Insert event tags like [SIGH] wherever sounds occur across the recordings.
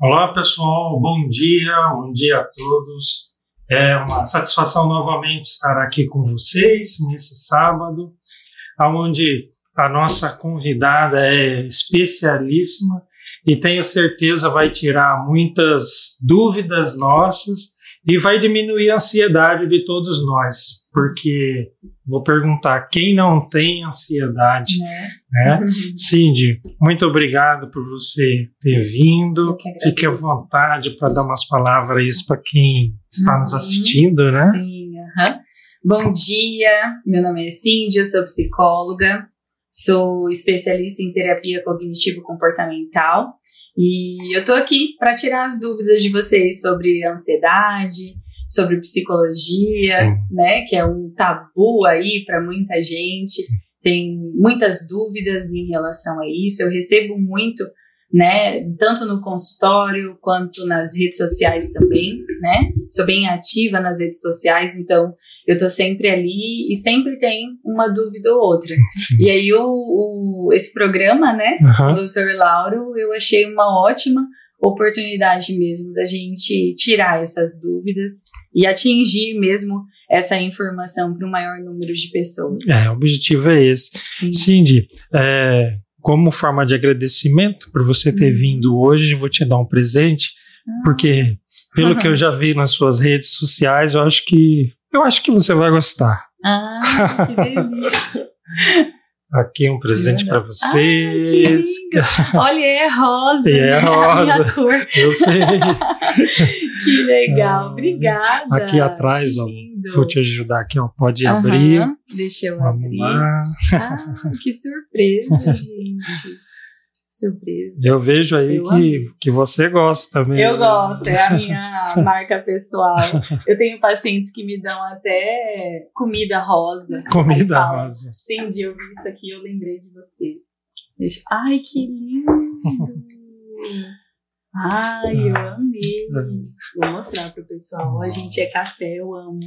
Olá pessoal, bom dia, bom dia a todos. É uma satisfação novamente estar aqui com vocês nesse sábado, onde a nossa convidada é especialíssima e tenho certeza vai tirar muitas dúvidas nossas e vai diminuir a ansiedade de todos nós, porque vou perguntar quem não tem ansiedade, né? né? Cindy, muito obrigado por você ter vindo. Fique à vontade para dar umas palavras para quem está uhum. nos assistindo, né? Sim, uhum. Bom dia, meu nome é Cindy, eu sou psicóloga, sou especialista em terapia cognitivo-comportamental e eu tô aqui para tirar as dúvidas de vocês sobre ansiedade, sobre psicologia, Sim. né, que é um tabu aí para muita gente. Tem muitas dúvidas em relação a isso. Eu recebo muito, né, tanto no consultório quanto nas redes sociais também, né? Sou bem ativa nas redes sociais, então eu tô sempre ali e sempre tem uma dúvida ou outra. Sim. E aí o, o esse programa, né, Uhum. do Dr. Lauro, eu achei uma ótima oportunidade mesmo da gente tirar essas dúvidas e atingir mesmo essa informação para o maior número de pessoas. É, o objetivo é esse. Sim. Cindy, é, como forma de agradecimento por você ter Uhum. vindo hoje, vou te dar um presente, Ah, porque pelo que eu [LAUGHS] já vi nas suas redes sociais, eu acho que eu acho que você vai gostar. Ah, que delícia! [LAUGHS] Aqui um presente para Ai, que vocês. lindo. [LAUGHS] Olha, é rosa. E é né? [LAUGHS] A rosa. Eu sei. [LAUGHS] Que legal, Ah, obrigada. Aqui atrás, ó, vou te ajudar aqui, ó. Pode Aham, abrir. Deixa eu Vamos abrir. lá. Ah, que surpresa, gente. Surpresa. Eu vejo aí Eu que, que você gosta mesmo. Eu gosto, é a minha [LAUGHS] marca pessoal. Eu tenho pacientes que me dão até comida rosa. Comida rosa. Cindy, eu vi isso aqui eu lembrei de você. Deixa... Ai, que lindo! Ai, eu Ah. amei. Vou mostrar pro pessoal. Ó, gente, é café, eu amo.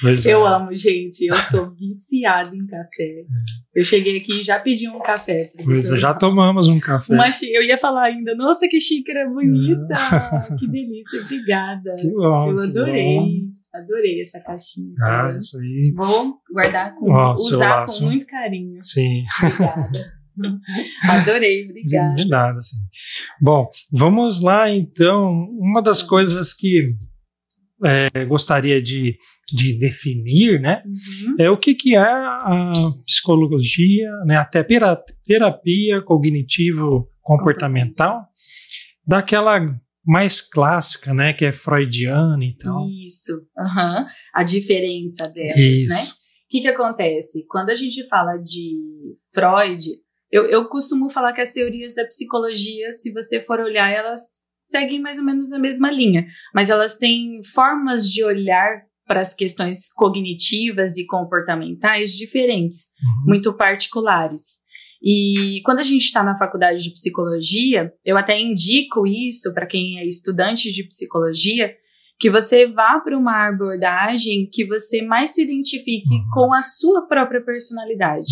Pois Eu é. amo, gente. Eu sou [LAUGHS] viciada em café. Eu cheguei aqui e já pedi um café. Pois é, já tomamos um café. Uma xí- eu ia falar ainda, nossa, que xícara bonita! que delícia, obrigada. Que bom, eu adorei, bom. adorei essa caixinha. Ah, também. isso aí. Vou guardar com, seu usar com muito carinho. Sim. Obrigada. [LAUGHS] adorei, obrigada. De nada, sim. Bom, vamos lá então. Uma das coisas que é, gostaria de, de definir, né, Uhum. é o que, que é a psicologia, né, até terapia cognitivo-comportamental, daquela mais clássica, né, que é freudiana e tal. Isso, aham. a diferença delas, Isso. né? O que, que acontece? Quando a gente fala de Freud, eu, eu costumo falar que as teorias da psicologia, se você for olhar, elas seguem mais ou menos a mesma linha, mas elas têm formas de olhar para as questões cognitivas e comportamentais diferentes, Uhum. muito particulares. E quando a gente está na faculdade de psicologia, eu até indico isso para quem é estudante de psicologia, que você vá para uma abordagem que você mais se identifique Uhum. com a sua própria personalidade.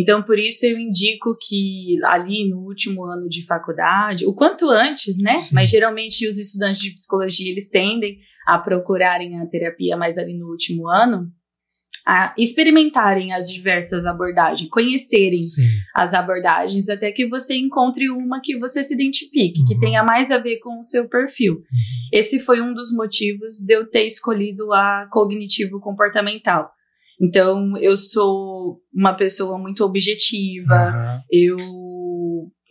Então, por isso eu indico que ali no último ano de faculdade, o quanto antes, né? Sim. Mas geralmente os estudantes de psicologia, eles tendem a procurarem a terapia mais ali no último ano, a experimentarem as diversas abordagens, conhecerem Sim. as abordagens até que você encontre uma que você se identifique, que Uhum. tenha mais a ver com o seu perfil. Esse foi um dos motivos de eu ter escolhido a cognitivo comportamental. Então, eu sou uma pessoa muito objetiva, eu,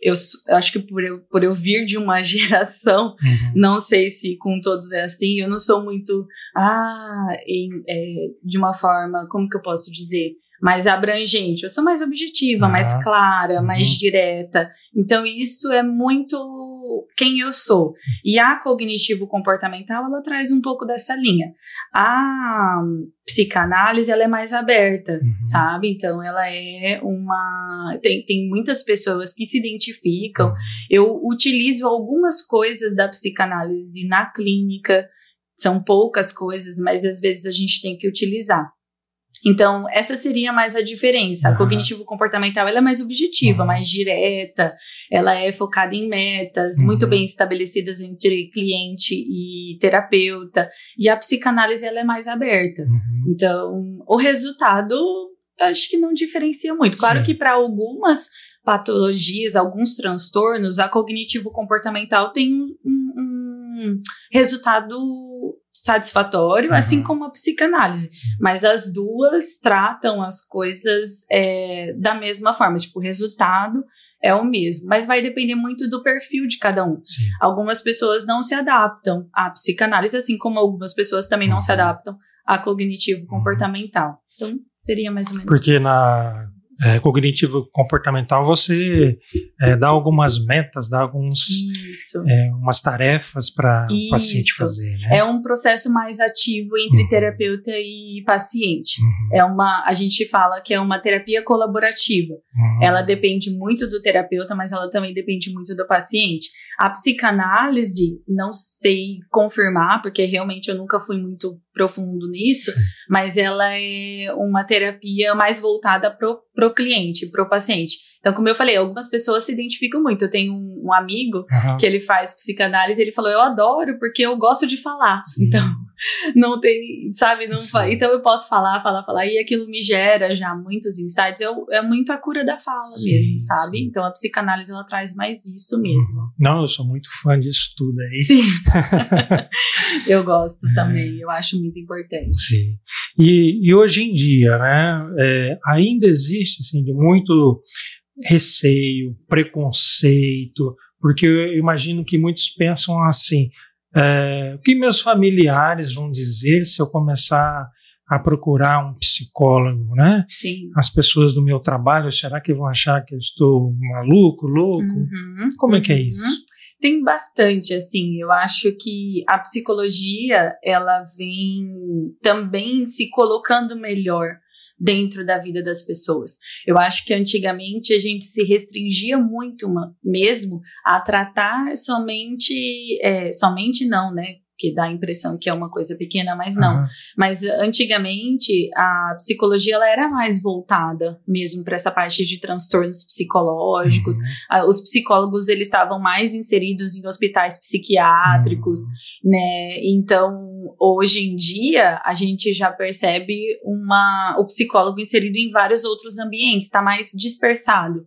eu acho que por eu, por eu vir de uma [LAUGHS] geração Uhum. não sei se com todos é assim. Eu não sou muito, ah, em, é, de uma forma, como que eu posso dizer? Mais abrangente. Eu sou mais objetiva, Ah, mais clara, uhum. mais direta. Então, isso é muito quem eu sou. E a cognitivo-comportamental, ela traz um pouco dessa linha. A psicanálise, ela é mais aberta, Uhum. sabe? Então, ela é uma... Tem, tem muitas pessoas que se identificam eu utilizo algumas coisas da psicanálise na clínica, são poucas coisas, mas às vezes a gente tem que utilizar. Então, essa seria mais a diferença. Uhum. A cognitivo-comportamental ela é mais objetiva, Uhum. mais direta, ela é focada em metas Uhum. muito bem estabelecidas entre cliente e terapeuta. E a psicanálise ela é mais aberta. Uhum. Então, o resultado eu acho que não diferencia muito. Claro Sim. que para algumas patologias, alguns transtornos, a cognitivo-comportamental tem um, um- um resultado satisfatório, Uhum. assim como a psicanálise. Mas as duas tratam as coisas é, da mesma forma. Tipo, o resultado é o mesmo. Mas vai depender muito do perfil de cada um. Sim. Algumas pessoas não se adaptam à psicanálise, assim como algumas pessoas também não se Uhum. adaptam à cognitivo-comportamental. Então, seria mais ou menos Porque isso. na é, cognitivo comportamental você é, dá algumas metas, dá alguns é, umas tarefas para o paciente fazer, né? É um processo mais ativo entre Uhum. terapeuta e paciente. Uhum, É uma, a gente fala que é uma terapia colaborativa. uhum. Ela depende muito do terapeuta, mas ela também depende muito do paciente. A psicanálise, não sei confirmar, porque realmente eu nunca fui muito profundo nisso, Sim. mas ela é uma terapia mais voltada pro, pro cliente, pro paciente. Então, como eu falei, algumas pessoas se identificam muito. Eu tenho um, um amigo Aham. que ele faz psicanálise, ele falou: Eu adoro porque eu gosto de falar. Sim. Então, [LAUGHS] não tem, sabe? Não então eu posso falar, falar, falar, e aquilo me gera já muitos insights. Eu, é muito a cura da fala Sim, mesmo, sabe? sim. Então a psicanálise ela traz mais isso mesmo. Não, eu sou muito fã disso tudo aí. Sim. [LAUGHS] eu gosto É. também, eu acho muito importante. Sim. E, e hoje em dia, né, é, ainda existe assim, de muito receio, preconceito, porque eu imagino que muitos pensam assim: é, o que meus familiares vão dizer se eu começar a procurar um psicólogo, né? Sim. As pessoas do meu trabalho, será que vão achar que eu estou maluco, louco? Uhum. Como é que é Uhum. isso? Tem bastante, assim, eu acho que a psicologia, ela vem também se colocando melhor dentro da vida das pessoas. Eu acho que antigamente a gente se restringia muito mesmo a tratar somente, é, somente não, né? Que dá a impressão que é uma coisa pequena, mas não. Aham. Mas antigamente a psicologia ela era mais voltada mesmo para essa parte de transtornos psicológicos. Uhum. Os psicólogos eles estavam mais inseridos em hospitais psiquiátricos, né? Então, hoje em dia, a gente já percebe uma, o psicólogo inserido em vários outros ambientes, está mais dispersado.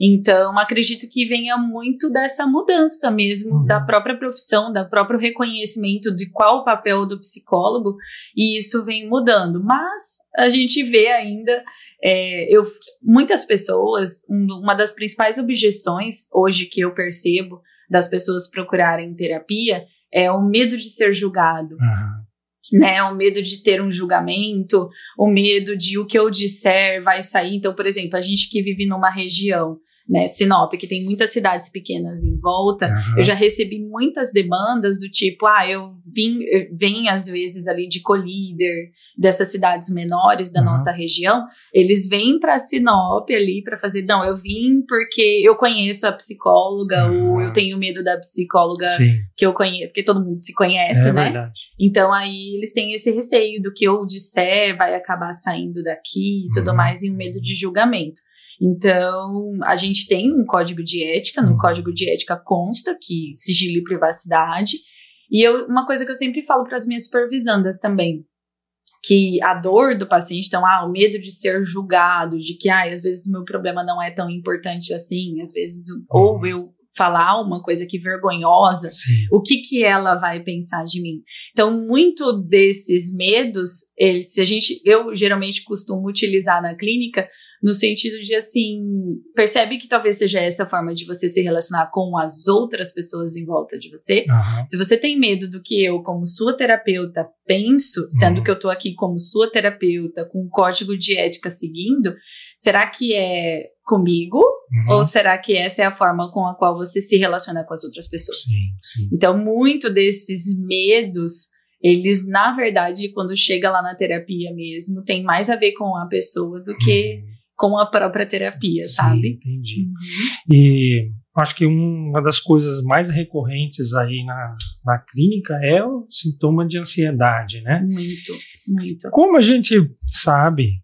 Então, acredito que venha muito dessa mudança mesmo Uhum. da própria profissão, da próprio reconhecimento de qual o papel do psicólogo, e isso vem mudando. Mas a gente vê ainda, é, eu, muitas pessoas, um- uma das principais objeções hoje que eu percebo das pessoas procurarem terapia é o medo de ser julgado Aham. né? O medo de ter um julgamento, o medo de o que eu disser vai sair. Então, por exemplo, a gente que vive numa região, né, Sinop, que tem muitas cidades pequenas em volta, Aham. eu já recebi muitas demandas do tipo, ah, eu vim, eu- vem às vezes ali de colíder dessas cidades menores da Uhum. nossa região, eles vêm para Sinop ali para fazer, não, eu vim porque eu conheço a psicóloga Uhum. ou eu tenho medo da psicóloga Sim, que eu conheço, porque todo mundo se conhece, é né? verdade. Então aí eles têm esse receio do que eu disser vai acabar saindo daqui e tudo Uhum. mais, e um medo de julgamento. Então, a gente tem um código de ética, no Uhum. código de ética consta que sigilo e privacidade. E eu, uma coisa que eu sempre falo para as minhas supervisandas também, que a dor do paciente, então, ah, o medo de ser julgado, de que, ah, às vezes o meu problema não é tão importante assim, às vezes, ou Uhum. eu falar uma coisa que vergonhosa, Sim. o que que ela vai pensar de mim. Então, muito desses medos, eles, se a gente, eu geralmente costumo utilizar na clínica no sentido de assim, percebe que talvez seja essa forma de você se relacionar com as outras pessoas em volta de você. Aham. Se você tem medo do que eu, como sua terapeuta, penso, sendo Uhum. que eu tô aqui como sua terapeuta, com um código de ética seguindo, será que é comigo? Uhum. Ou será que essa é a forma com a qual você se relaciona com as outras pessoas? Sim, sim. Então, muito desses medos, eles, na verdade, quando chega lá na terapia mesmo, tem mais a ver com a pessoa do que Uhum. com a própria terapia, Sim, sabe? Entendi. Uhum. E acho que uma das coisas mais recorrentes aí na, na clínica é o sintoma de ansiedade, né? Muito, muito. Como a gente sabe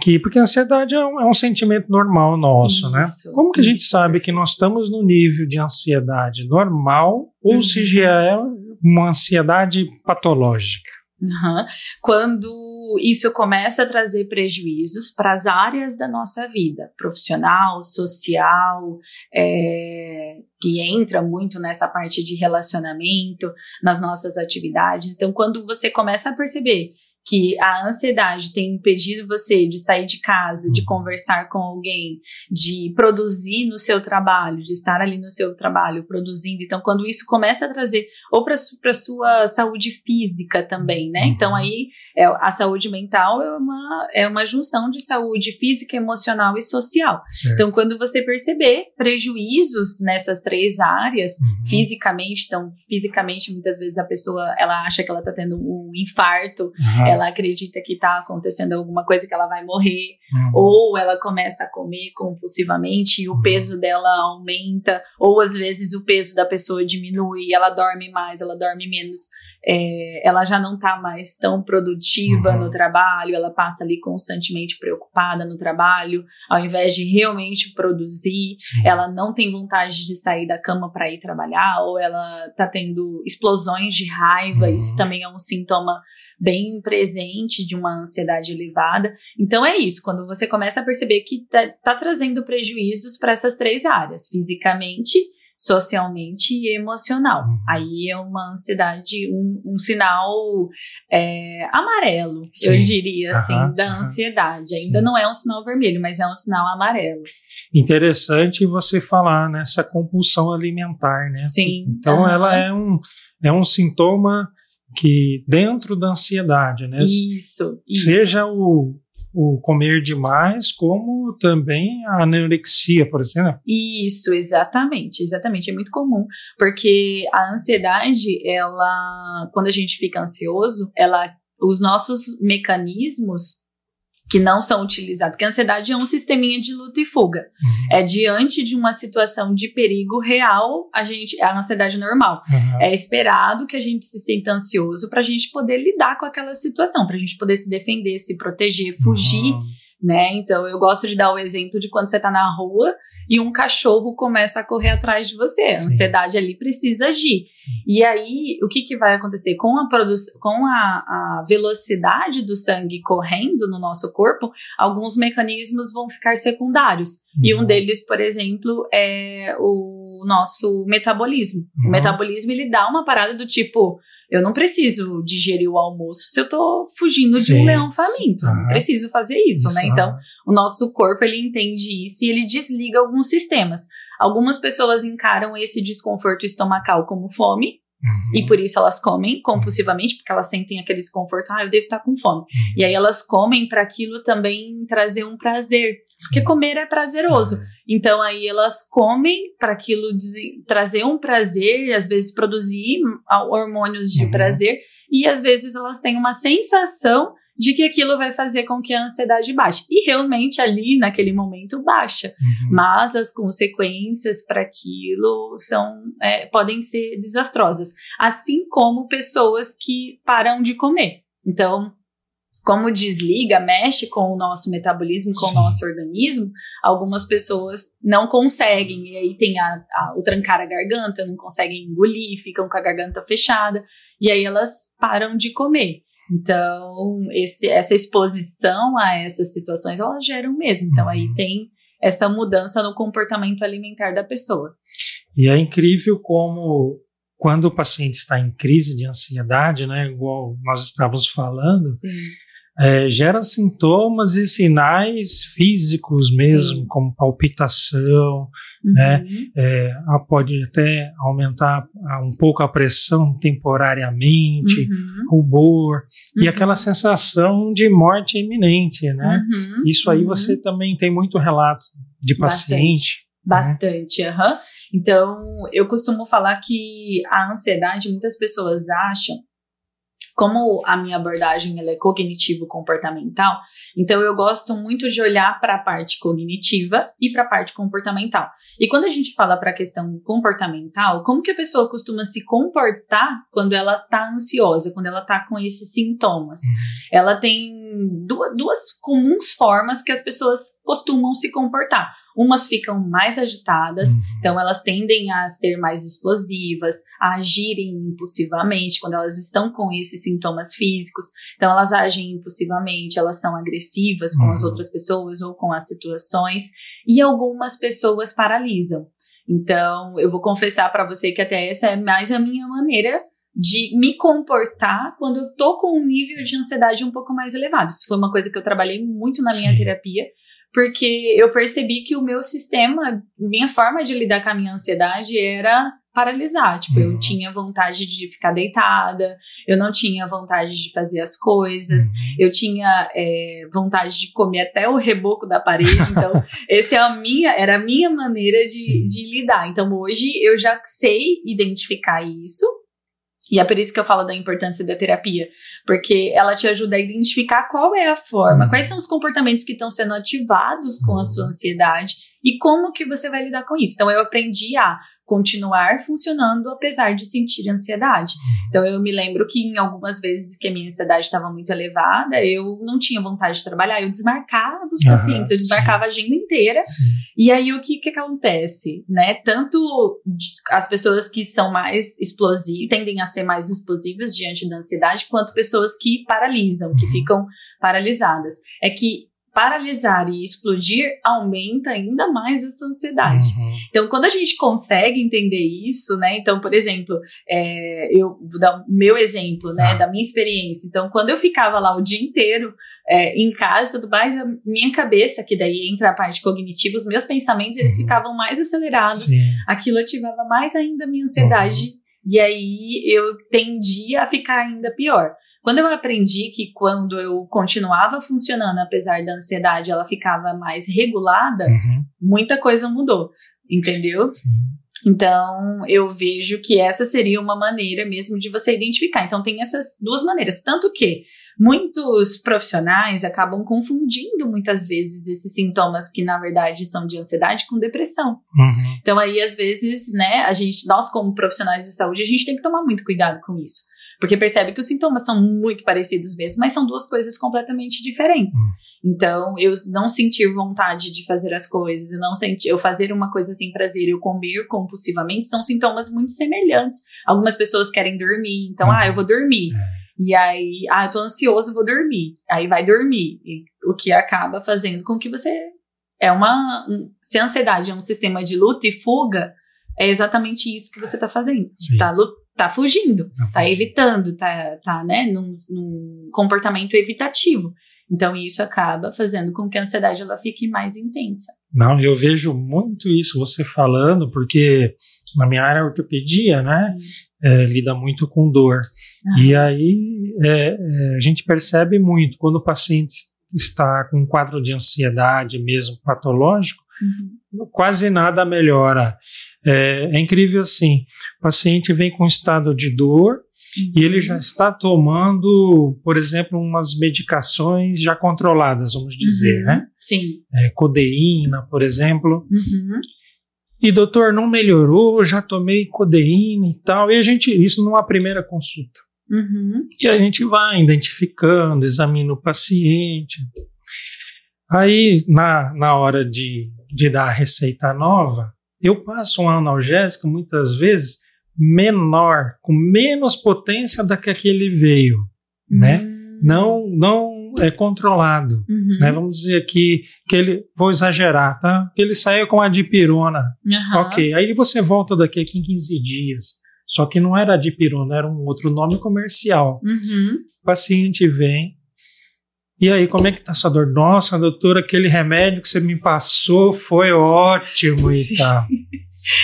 que, porque a ansiedade é um, é um sentimento normal nosso, né? isso, né? Como que a gente sabe que nós estamos no nível de ansiedade normal ou uhum. se já é uma ansiedade patológica? Uhum. Quando isso começa a trazer prejuízos para as áreas da nossa vida, profissional, social, é, que entra muito nessa parte de relacionamento, nas nossas atividades. Então, quando você começa a perceber que a ansiedade tem impedido você de sair de casa, de uhum. conversar com alguém, de produzir no seu trabalho, de estar ali no seu trabalho produzindo. Então, quando isso começa a trazer, ou para a sua saúde física também, né? Então, uhum. aí é, a saúde mental é uma, é uma junção de saúde física, emocional e social. Certo. Então, quando você perceber prejuízos nessas três áreas, uhum. fisicamente, então, fisicamente, muitas vezes a pessoa ela acha que ela está tendo um infarto. Uhum ela acredita que está acontecendo alguma coisa que ela vai morrer, uhum. ou ela começa a comer compulsivamente e o uhum. peso dela aumenta, ou às vezes o peso da pessoa diminui, ela dorme mais, ela dorme menos. É, ela já não está mais tão produtiva uhum. no trabalho, ela passa ali constantemente preocupada no trabalho, ao invés de realmente produzir, Sim. ela não tem vontade de sair da cama para ir trabalhar, ou ela está tendo explosões de raiva, uhum. isso também é um sintoma bem presente de uma ansiedade elevada. Então é isso, quando você começa a perceber que tá, tá trazendo prejuízos para essas três áreas, fisicamente, socialmente e emocional. Uhum. Aí é uma ansiedade, um, um sinal é, amarelo, Sim. eu diria assim, uhum, da ansiedade. Ainda Sim. não é um sinal vermelho, mas é um sinal amarelo. Interessante você falar nessa compulsão alimentar, né? Sim. Então uhum. ela é um, é um sintoma que dentro da ansiedade, né? Isso, isso. Seja o, o comer demais, como também a anorexia, por exemplo. Isso, exatamente, exatamente, é muito comum, porque a ansiedade, ela, quando a gente fica ansioso, ela, os nossos mecanismos que não são utilizados. Porque a ansiedade é um sisteminha de luta e fuga. Uhum. É diante de uma situação de perigo real, a gente, a ansiedade normal. Uhum. É esperado que a gente se sinta ansioso para a gente poder lidar com aquela situação, para a gente poder se defender, se proteger, fugir. Uhum. Né? Então, eu gosto de dar o exemplo de quando você está na rua e um cachorro começa a correr atrás de você. A ansiedade ali precisa agir. Sim. E aí, o que, que vai acontecer? Com a, com a, a velocidade do sangue correndo no nosso corpo, alguns mecanismos vão ficar secundários. Uhum. E um uhum. deles, por exemplo, é o nosso metabolismo. Uhum. O metabolismo ele dá uma parada do tipo, eu não preciso digerir o almoço se eu tô fugindo sim, de um leão faminto. Uhum. Não preciso fazer isso, isso, né? Então, o nosso corpo ele entende isso e ele desliga alguns sistemas. Algumas pessoas encaram esse desconforto estomacal como fome, Uhum. E por isso elas comem compulsivamente, porque elas sentem aquele desconforto, ah, eu devo estar com fome. Uhum. E aí elas comem para aquilo também trazer um prazer, Sim. porque comer é prazeroso. Uhum. Então aí elas comem para aquilo trazer um prazer, às vezes produzir hormônios de uhum. prazer, e às vezes elas têm uma sensação de que aquilo vai fazer com que a ansiedade baixe. E realmente ali, naquele momento, baixa. Uhum. Mas as consequências para aquilo são, é, podem ser desastrosas. Assim como pessoas que param de comer. Então, como desliga, mexe com o nosso metabolismo, com Sim. o nosso organismo, algumas pessoas não conseguem, e aí tem a, a, o trancar a garganta, não conseguem engolir, ficam com a garganta fechada, e aí elas param de comer. Então, esse, essa exposição a essas situações, elas geram mesmo. Então, aí uhum. tem essa mudança no comportamento alimentar da pessoa. E é incrível como, quando o paciente está em crise de ansiedade, né, igual nós estávamos falando, Sim é, gera sintomas e sinais físicos mesmo, Sim. como palpitação, né? uhum. né? É, pode até aumentar um pouco a pressão temporariamente, uhum. rubor uhum. e aquela sensação de morte iminente, né? Uhum. Isso aí você uhum. também tem muito relato de paciente. Bastante, né? bastante. Então, eu costumo falar que a ansiedade, muitas pessoas acham como a minha abordagem é cognitivo-comportamental, então eu gosto muito de olhar para a parte cognitiva e para a parte comportamental. E quando a gente fala para a questão comportamental, como que a pessoa costuma se comportar quando ela está ansiosa, quando ela está com esses sintomas? Uhum. Ela tem duas, duas comuns formas que as pessoas costumam se comportar. Umas ficam mais agitadas, uhum. então elas tendem a ser mais explosivas, a agirem impulsivamente quando elas estão com esses sintomas físicos. Então elas agem impulsivamente, elas são agressivas com uhum. as outras pessoas ou com as situações, e algumas pessoas paralisam. Então, eu vou confessar para você que até essa é mais a minha maneira de me comportar quando eu tô com um nível de ansiedade um pouco mais elevado. Isso foi uma coisa que eu trabalhei muito na minha Sim. terapia, porque eu percebi que o meu sistema, minha forma de lidar com a minha ansiedade era paralisar. Tipo, uhum. eu tinha vontade de ficar deitada, eu não tinha vontade de fazer as coisas, uhum. eu tinha é, vontade de comer até o reboco da parede. Então, [LAUGHS] essa é a minha, era a minha maneira de, de lidar. Então, hoje eu já sei identificar isso e é por isso que eu falo da importância da terapia, porque ela te ajuda a identificar qual é a forma, uhum. quais são os comportamentos que estão sendo ativados com a sua ansiedade e como que você vai lidar com isso. Então eu aprendi a continuar funcionando apesar de sentir ansiedade. Uhum. Então eu me lembro que em algumas vezes que a minha ansiedade estava muito elevada, eu não tinha vontade de trabalhar, eu desmarcava os pacientes, eu desmarcava sim. a agenda inteira. Sim. E aí o que que acontece, né? Tanto as pessoas que são mais explosivas, tendem a ser mais explosivas diante da ansiedade, quanto pessoas que paralisam, uhum. que ficam paralisadas. É que paralisar e explodir aumenta ainda mais essa ansiedade. Uhum. Então, quando a gente consegue entender isso, né? Então, por exemplo, é, eu vou dar o meu exemplo, né? Ah. Da minha experiência. Então, quando eu ficava lá o dia inteiro é, em casa tudo mais, a minha cabeça, que daí entra a parte cognitiva, os meus pensamentos, eles uhum. ficavam mais acelerados. Sim. Aquilo ativava mais ainda a minha ansiedade. Uhum. E aí eu tendia a ficar ainda pior. Quando eu aprendi que quando eu continuava funcionando, apesar da ansiedade, ela ficava mais regulada, uhum. muita coisa mudou, entendeu? Sim. Então, eu vejo que essa seria uma maneira mesmo de você identificar. Então, tem essas duas maneiras. Tanto que muitos profissionais acabam confundindo muitas vezes esses sintomas que, na verdade, são de ansiedade com depressão. Uhum. Então, aí, às vezes, né, a gente, nós, como profissionais de saúde, a gente tem que tomar muito cuidado com isso. Porque percebe que os sintomas são muito parecidos mesmo, mas são duas coisas completamente diferentes. Hum. Então, eu não sentir vontade de fazer as coisas, eu não sentir, eu fazer uma coisa sem prazer, eu comer compulsivamente, são sintomas muito semelhantes. Algumas pessoas querem dormir, então, uhum. ah, eu vou dormir. É. E aí, ah, eu tô ansioso, vou dormir. Aí vai dormir. E, o que acaba fazendo com que você. É uma. Um, se a ansiedade é um sistema de luta e fuga, é exatamente isso que você tá fazendo. Sim. Tá lutando tá fugindo, tá, tá evitando, tá, tá né, num, num, comportamento evitativo. Então isso acaba fazendo com que a ansiedade ela fique mais intensa. Não, eu vejo muito isso você falando, porque na minha área ortopedia, né, é, lida muito com dor. Ah. E aí é, é, a gente percebe muito quando o paciente está com um quadro de ansiedade mesmo patológico, uhum. quase nada melhora. É, é, incrível assim: o paciente vem com estado de dor uhum. e ele já está tomando, por exemplo, umas medicações já controladas, vamos dizer, uhum. né? Sim. É, codeína, por exemplo. Uhum. E doutor, não melhorou, já tomei codeína e tal. E a gente, isso numa primeira consulta. Uhum. E a gente vai identificando, examina o paciente. Aí, na, na hora de, de dar a receita nova, eu passo um analgésico muitas vezes menor, com menos potência da que aquele veio, né? uhum. né? Não, não é controlado, uhum. né? Vamos dizer aqui que ele, vou exagerar, tá? Que ele saiu com a dipirona, uhum. ok. Aí você volta daqui a 15 dias. Só que não era dipirona, era um outro nome comercial. Uhum. O paciente vem, e aí, como é que tá sua dor? Nossa, doutora, aquele remédio que você me passou foi ótimo [LAUGHS] Sim. e tal.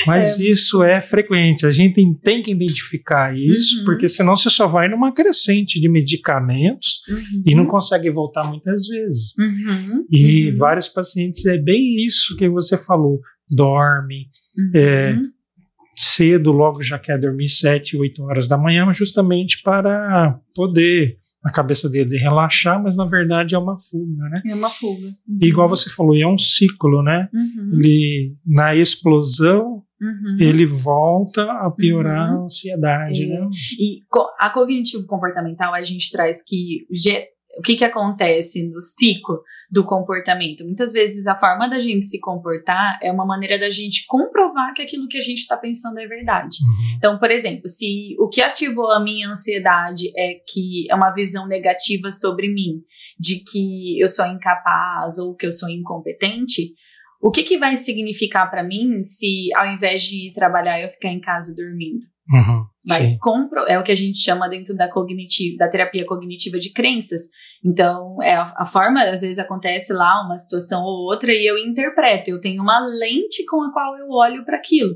Mas é. isso é frequente, a gente tem que identificar isso, uhum. porque senão você só vai numa crescente de medicamentos uhum. e não consegue voltar muitas vezes. Uhum. E uhum. vários pacientes, é bem isso que você falou: dorme, é, cedo, logo já quer dormir 7, 8 horas da manhã, justamente para poder a cabeça dele relaxar, mas na verdade é uma fuga, né? É uma fuga. Uhum. igual você falou, é um ciclo, né? Uhum. Ele, na explosão, Uhum. ele volta a piorar Uhum. a ansiedade, É. né? E a cognitivo comportamental, a gente traz que o que, que acontece no ciclo do comportamento? Muitas vezes a forma da gente se comportar é uma maneira da gente comprovar que aquilo que a gente está pensando é verdade. Uhum. Então, por exemplo, se o que ativou a minha ansiedade é que é uma visão negativa sobre mim, de que eu sou incapaz ou que eu sou incompetente, o que, que vai significar para mim se ao invés de ir trabalhar eu ficar em casa dormindo? Uhum. Vai Sim. compro, é o que a gente chama dentro da cognitiva, da terapia cognitiva de crenças. Então, é a, a forma, às vezes acontece lá uma situação ou outra e eu interpreto, eu tenho uma lente com a qual eu olho para aquilo.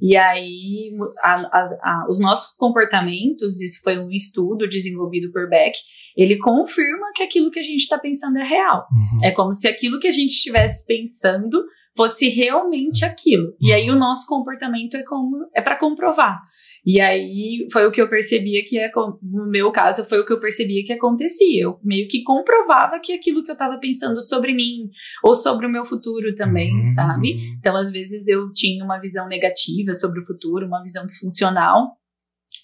E aí, a- a- os nossos comportamentos, isso foi um estudo desenvolvido por Beck, ele confirma que aquilo que a gente está pensando é real. Uhum. É como se aquilo que a gente estivesse pensando fosse realmente aquilo. E aí o nosso comportamento é como é para comprovar. E aí foi o que eu percebia que é no meu caso foi o que eu percebia que acontecia. Eu meio que comprovava que aquilo que eu estava pensando sobre mim ou sobre o meu futuro também, Uhum. sabe? Então às vezes eu tinha uma visão negativa sobre o futuro, uma visão disfuncional.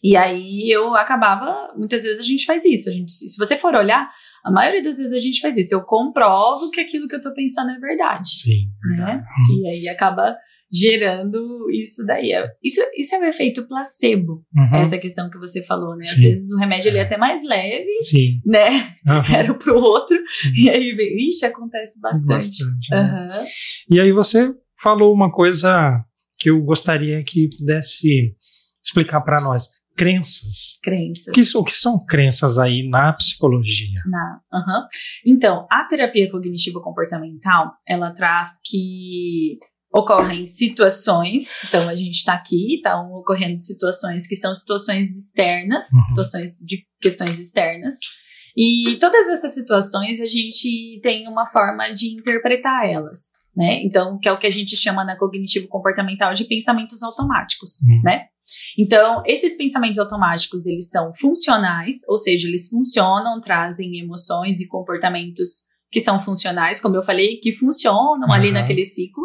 E aí eu acabava, muitas vezes a gente faz isso. A gente, se você for olhar, a maioria das vezes a gente faz isso. Eu comprovo que aquilo que eu tô pensando é verdade, Sim, né? E aí acaba gerando isso daí. É- Isso, isso é o efeito placebo, Uhum. essa questão que você falou, né? Às Sim. vezes o remédio ele é até mais leve, Sim. né? Uhum. [LAUGHS] Era pro outro, Sim. e aí vem, ixi, acontece bastante. Bastante, né? E aí você falou uma coisa que eu gostaria que pudesse explicar para nós. Crenças. Crença. O que, o que são crenças aí na psicologia? Na, aham. Então, a terapia cognitivo comportamental, ela traz que ocorrem situações, então a gente está aqui, estão ocorrendo situações que são situações externas, Uhum. situações de questões externas, e todas essas situações a gente tem uma forma de interpretar elas, né? Então, que é o que a gente chama na cognitivo comportamental de pensamentos automáticos, Uhum. né? Então, esses pensamentos automáticos, eles são funcionais, ou seja, eles funcionam, trazem emoções e comportamentos que são funcionais, como eu falei, que funcionam ali Uhum. naquele ciclo,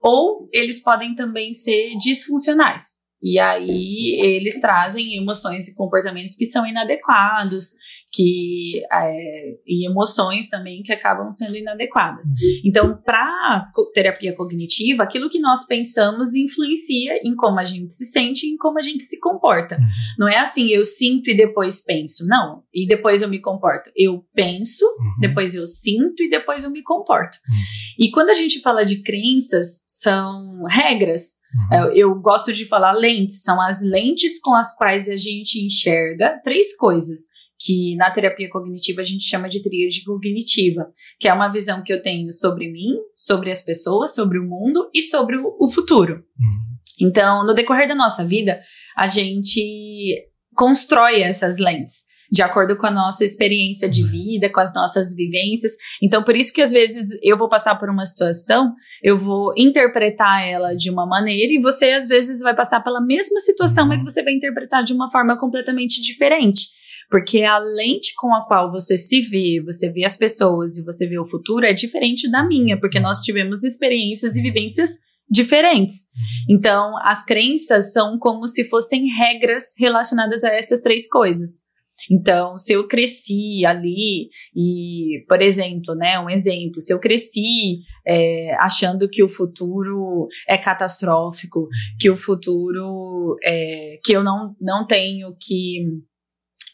ou eles podem também ser disfuncionais. E aí eles trazem emoções e comportamentos que são inadequados, que é, e emoções também que acabam sendo inadequadas. Então, para terapia cognitiva, aquilo que nós pensamos influencia em como a gente se sente e em como a gente se comporta. Uhum. Não é assim, eu sinto e depois penso. Não. E depois eu me comporto. Eu penso, Uhum. depois eu sinto e depois eu me comporto. Uhum. E quando a gente fala de crenças, são regras. Uhum. Eu, eu gosto de falar lentes, são as lentes com as quais a gente enxerga três coisas que na terapia cognitiva a gente chama de tríade cognitiva, que é uma visão que eu tenho sobre mim, sobre as pessoas, sobre o mundo e sobre o, futuro. Uhum. Então, no decorrer da nossa vida, a gente constrói essas lentes de acordo com a nossa experiência de vida, com as nossas vivências. Então, por isso que às vezes eu vou passar por uma situação, eu vou interpretar ela de uma maneira e você às vezes vai passar pela mesma situação, Uhum. mas você vai interpretar de uma forma completamente diferente. Porque a lente com a qual você se vê, você vê as pessoas e você vê o futuro é diferente da minha, porque nós tivemos experiências e vivências diferentes. Então, as crenças são como se fossem regras relacionadas a essas três coisas. Então, se eu cresci ali e, por exemplo, né, um exemplo, se eu cresci é, achando que o futuro é catastrófico, que o futuro é, que eu não, não tenho que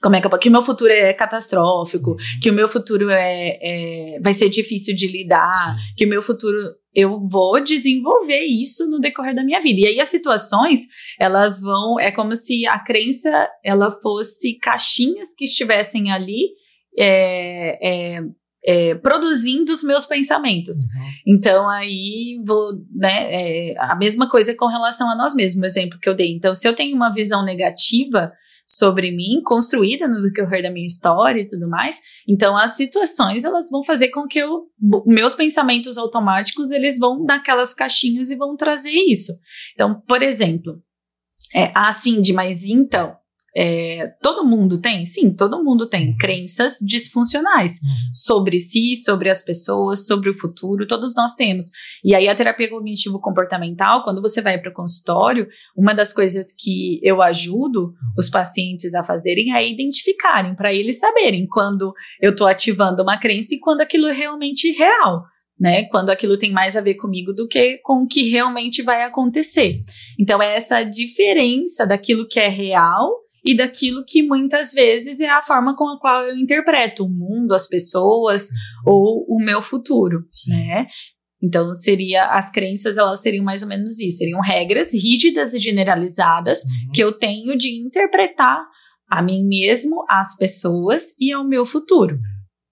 como é que eu que o meu futuro é catastrófico, que o meu futuro é, é vai ser difícil de lidar, Sim. que o meu futuro eu vou desenvolver isso no decorrer da minha vida. E aí as situações, elas vão, é como se a crença, ela fosse caixinhas que estivessem ali é, é, é, produzindo os meus pensamentos. Uhum. Então aí vou, né, é, a mesma coisa com relação a nós mesmos, o exemplo que eu dei. Então se eu tenho uma visão negativa sobre mim, construída no decorrer da minha história e tudo mais. Então, as situações, elas vão fazer com que eu, meus pensamentos automáticos, eles vão naquelas caixinhas e vão trazer isso. Então, por exemplo, É, ah, Cindy, mas então, é, todo mundo tem? Sim, todo mundo tem uhum. crenças disfuncionais uhum. sobre si, sobre as pessoas, sobre o futuro, todos nós temos. E aí a terapia cognitivo-comportamental, quando você vai para o consultório, uma das coisas que eu ajudo uhum. os pacientes a fazerem é identificarem, para eles saberem quando eu estou ativando uma crença e quando aquilo é realmente real né? Quando aquilo tem mais a ver comigo do que com o que realmente vai acontecer. Então, é essa diferença daquilo que é real e daquilo que muitas vezes é a forma com a qual eu interpreto o mundo, as pessoas ou o meu futuro, Sim. né? Então, seria as crenças, elas seriam mais ou menos isso, seriam regras rígidas e generalizadas uhum. que eu tenho de interpretar a mim mesmo, as pessoas e ao meu futuro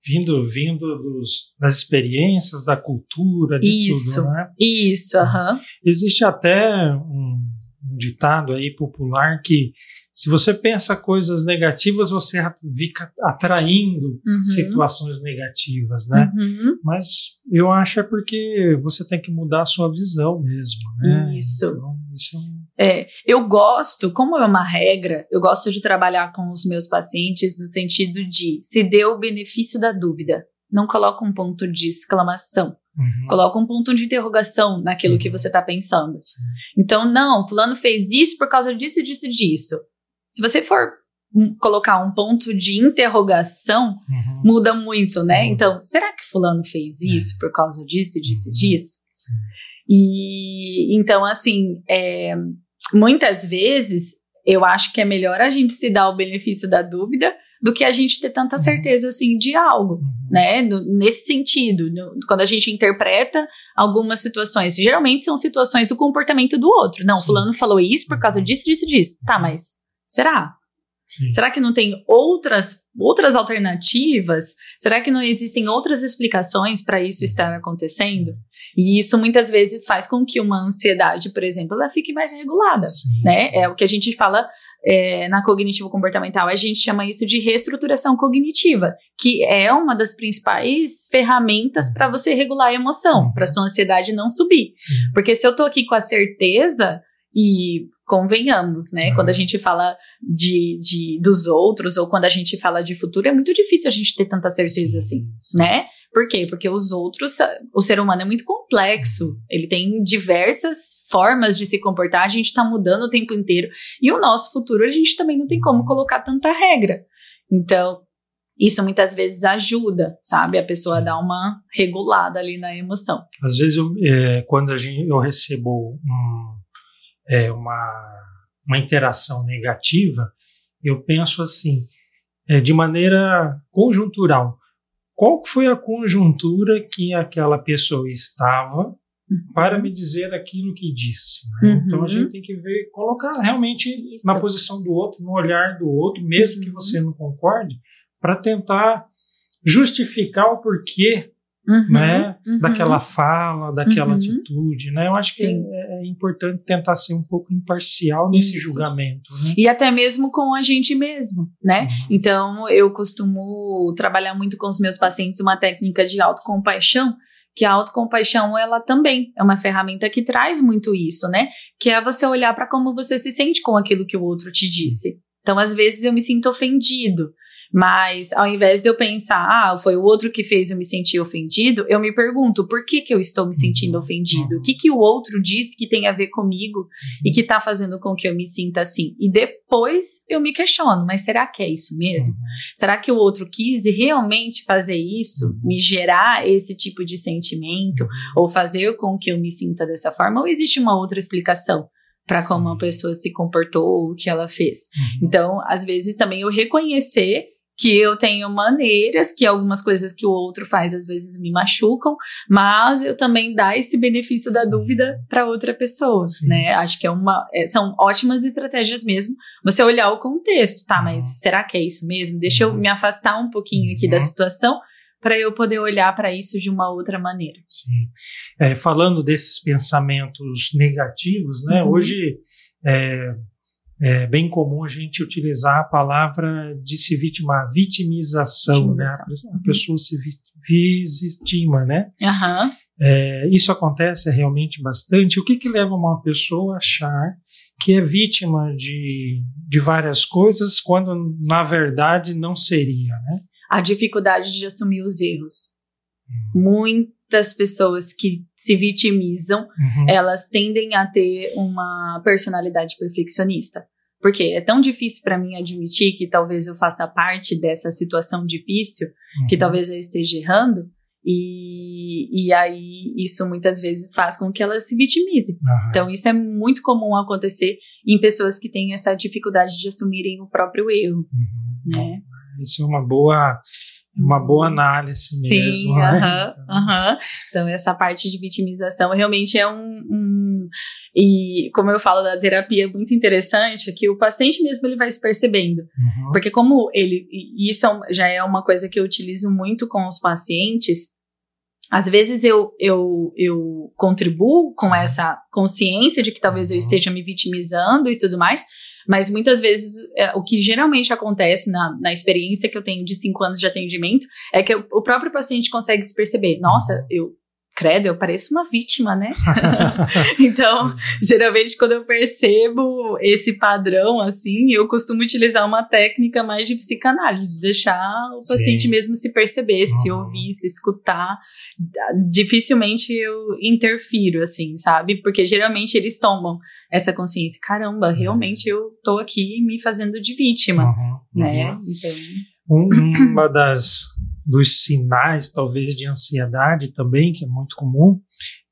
vindo vindo dos, das experiências, da cultura, de isso, tudo, né? Isso, aham. Uhum. Existe até um, um, ditado aí popular que se você pensa coisas negativas, você fica atraindo uhum. situações negativas, né? Uhum. Mas eu acho é porque você tem que mudar a sua visão mesmo, né? Isso. Então, isso é, é, eu gosto, como é uma regra, eu gosto de trabalhar com os meus pacientes no sentido de se deu o benefício da dúvida. Não coloca um ponto de exclamação. Uhum. Coloca um ponto de interrogação naquilo uhum. que você está pensando. Sim. Então, não, fulano fez isso por causa disso, disso, disso. Se você for colocar um ponto de interrogação, uhum. muda muito, né? Uhum. Então, será que fulano fez é. isso por causa disso, disso, uhum. disso? Sim. E então, assim, é, muitas vezes eu acho que é melhor a gente se dar o benefício da dúvida do que a gente ter tanta uhum. certeza assim de algo, uhum. né? No, nesse sentido, no, quando a gente interpreta algumas situações, geralmente são situações do comportamento do outro. Não, fulano falou isso por causa disso, disso, disso. Tá, mas Será? Sim. Será que não tem outras, outras alternativas? Será que não existem outras explicações para isso estar acontecendo? E isso muitas vezes faz com que uma ansiedade, por exemplo, ela fique mais regulada, sim, né? Sim. É o que a gente fala é, na cognitivo comportamental, a gente chama isso de reestruturação cognitiva, que é uma das principais ferramentas para você regular a emoção, uhum. para sua ansiedade não subir. Porque se eu tô aqui com a certeza e convenhamos, né? Uhum. Quando a gente fala de, de dos outros ou quando a gente fala de futuro, é muito difícil a gente ter tanta certeza sim, assim, sim. né? Por quê? Porque os outros, o ser humano é muito complexo. Ele tem diversas formas de se comportar, a gente está mudando o tempo inteiro. E o nosso futuro, a gente também não tem como uhum. colocar tanta regra. Então, isso muitas vezes ajuda, sabe? A pessoa a dar uma regulada ali na emoção. Às vezes, eu, é, quando a gente, eu recebo um é, uma, uma interação negativa, eu penso assim, é, de maneira conjuntural. Qual foi a conjuntura que aquela pessoa estava uhum. para me dizer aquilo que disse? Né? Uhum. Então a gente tem que ver, colocar realmente Isso. na posição do outro, no olhar do outro, mesmo uhum. que você não concorde, para tentar justificar o porquê Uhum, né? Uhum. Daquela fala, daquela uhum. atitude, né? Eu acho Sim. que é, é, importante tentar ser um pouco imparcial nesse Isso. julgamento. Né? E até mesmo com a gente mesmo, né? Uhum. Então, eu costumo trabalhar muito com os meus pacientes uma técnica de autocompaixão, que a autocompaixão, ela também é uma ferramenta que traz muito isso, né? Que é você olhar para como você se sente com aquilo que o outro te disse. Então, às vezes eu me sinto ofendido. Mas ao invés de eu pensar, ah, foi o outro que fez eu me sentir ofendido, eu me pergunto, por que, que eu estou me sentindo uhum. ofendido? O que, que o outro disse que tem a ver comigo e uhum. que está fazendo com que eu me sinta assim? E depois eu me questiono, mas será que é isso mesmo? Uhum. Será que o outro quis realmente fazer isso, me gerar esse tipo de sentimento, ou fazer com que eu me sinta dessa forma? Ou existe uma outra explicação? para como a pessoa se comportou ou o que ela fez. Uhum. Então, às vezes também eu reconhecer que eu tenho maneiras, que algumas coisas que o outro faz às vezes me machucam, mas eu também dar esse benefício da dúvida para outra pessoa, Sim. né? Acho que é uma, é, são ótimas estratégias mesmo. Você olhar o contexto, tá? Mas uhum. será que é isso mesmo? Deixa eu uhum. me afastar um pouquinho aqui da uhum. situação para eu poder olhar para isso de uma outra maneira. Sim. É, falando desses pensamentos negativos, né? Uhum. Hoje é, é bem comum a gente utilizar a palavra de se vitimar, vitimização, né? A, uhum. pessoa se vitima, né? Uhum. É, isso acontece realmente bastante. O que, que leva uma pessoa a achar que é vítima de, de várias coisas, quando na verdade não seria, né? A dificuldade de assumir os erros. Muitas pessoas que se vitimizam, Uhum. elas tendem a ter uma personalidade perfeccionista. Porque é tão difícil para mim admitir que talvez eu faça parte dessa situação difícil, que Uhum. talvez eu esteja errando, e, e aí isso muitas vezes faz com que ela se vitimize. Aham. Então, isso é muito comum acontecer em pessoas que têm essa dificuldade de assumirem o próprio erro, Uhum. né? Isso é uma boa, uma boa análise mesmo. Sim, né? aham, aham. Então, essa parte de vitimização realmente é um, um- E como eu falo da terapia, é muito interessante que o paciente mesmo ele vai se percebendo. Uhum. Porque como ele... Isso é já é uma coisa que eu utilizo muito com os pacientes. Às vezes eu, eu, eu contribuo com essa consciência de que talvez eu Uhum. esteja me vitimizando e tudo mais, mas muitas vezes é, o que geralmente acontece na, na experiência que eu tenho de cinco anos de atendimento é que o, o próprio paciente consegue se perceber: nossa, eu. Credo, eu pareço uma vítima, né? [LAUGHS] [LAUGHS] então, geralmente quando eu percebo esse padrão assim, eu costumo utilizar uma técnica mais de psicanálise, de deixar o Sim. paciente mesmo se perceber, se Uhum. ouvir, se escutar. Dificilmente eu interfiro assim, sabe? Porque geralmente eles tomam essa consciência, caramba, realmente eu tô aqui me fazendo de vítima, Uhum. né? Uhum. Então, Um- uma das dos sinais talvez de ansiedade também que é muito comum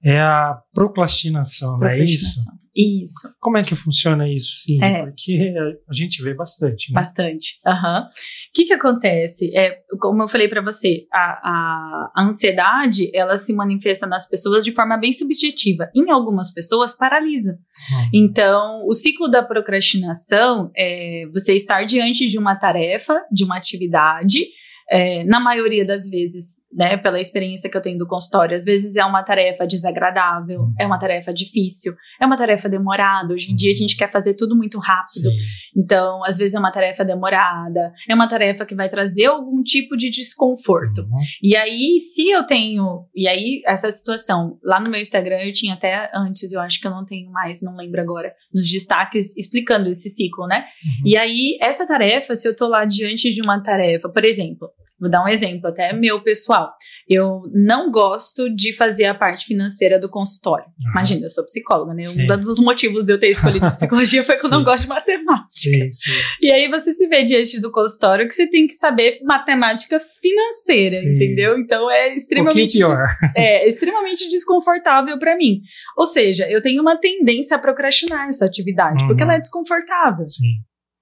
é a procrastinação, não é isso? procrastinação. Isso. Como é que funciona isso? Sim, É. porque a gente vê bastante, né? Bastante. Aham. O que que acontece? É, como eu falei pra você, a, a, a ansiedade, ela se manifesta nas pessoas de forma bem subjetiva. Em algumas pessoas, paralisa. Uhum. Então, o ciclo da procrastinação é você estar diante de uma tarefa, de uma atividade, é, na maioria das vezes, né, pela experiência que eu tenho do consultório, às vezes é uma tarefa desagradável, é uma tarefa difícil, é uma tarefa demorada. Hoje em dia a gente quer fazer tudo muito rápido. Sim. Então, às vezes é uma tarefa demorada, é uma tarefa que vai trazer algum tipo de desconforto. Uhum. E aí, se eu tenho. E aí, essa situação, lá no meu Instagram eu tinha até antes, eu acho que eu não tenho mais, não lembro agora, nos destaques explicando esse ciclo, né? Uhum. E aí, essa tarefa, se eu tô lá diante de uma tarefa, por exemplo, vou dar um exemplo até meu pessoal. Eu não gosto de fazer a parte financeira do consultório. Uhum. Imagina, eu sou psicóloga, né? Sim. Um dos motivos de eu ter escolhido [LAUGHS] psicologia foi que eu não gosto de matemática. Sim, sim. E aí você se vê diante do consultório que você tem que saber matemática financeira, entendeu? Então é Um extremamente pior. é extremamente desconfortável pra mim. Ou seja, eu tenho uma tendência a procrastinar essa atividade, Uhum. porque ela é desconfortável, Sim.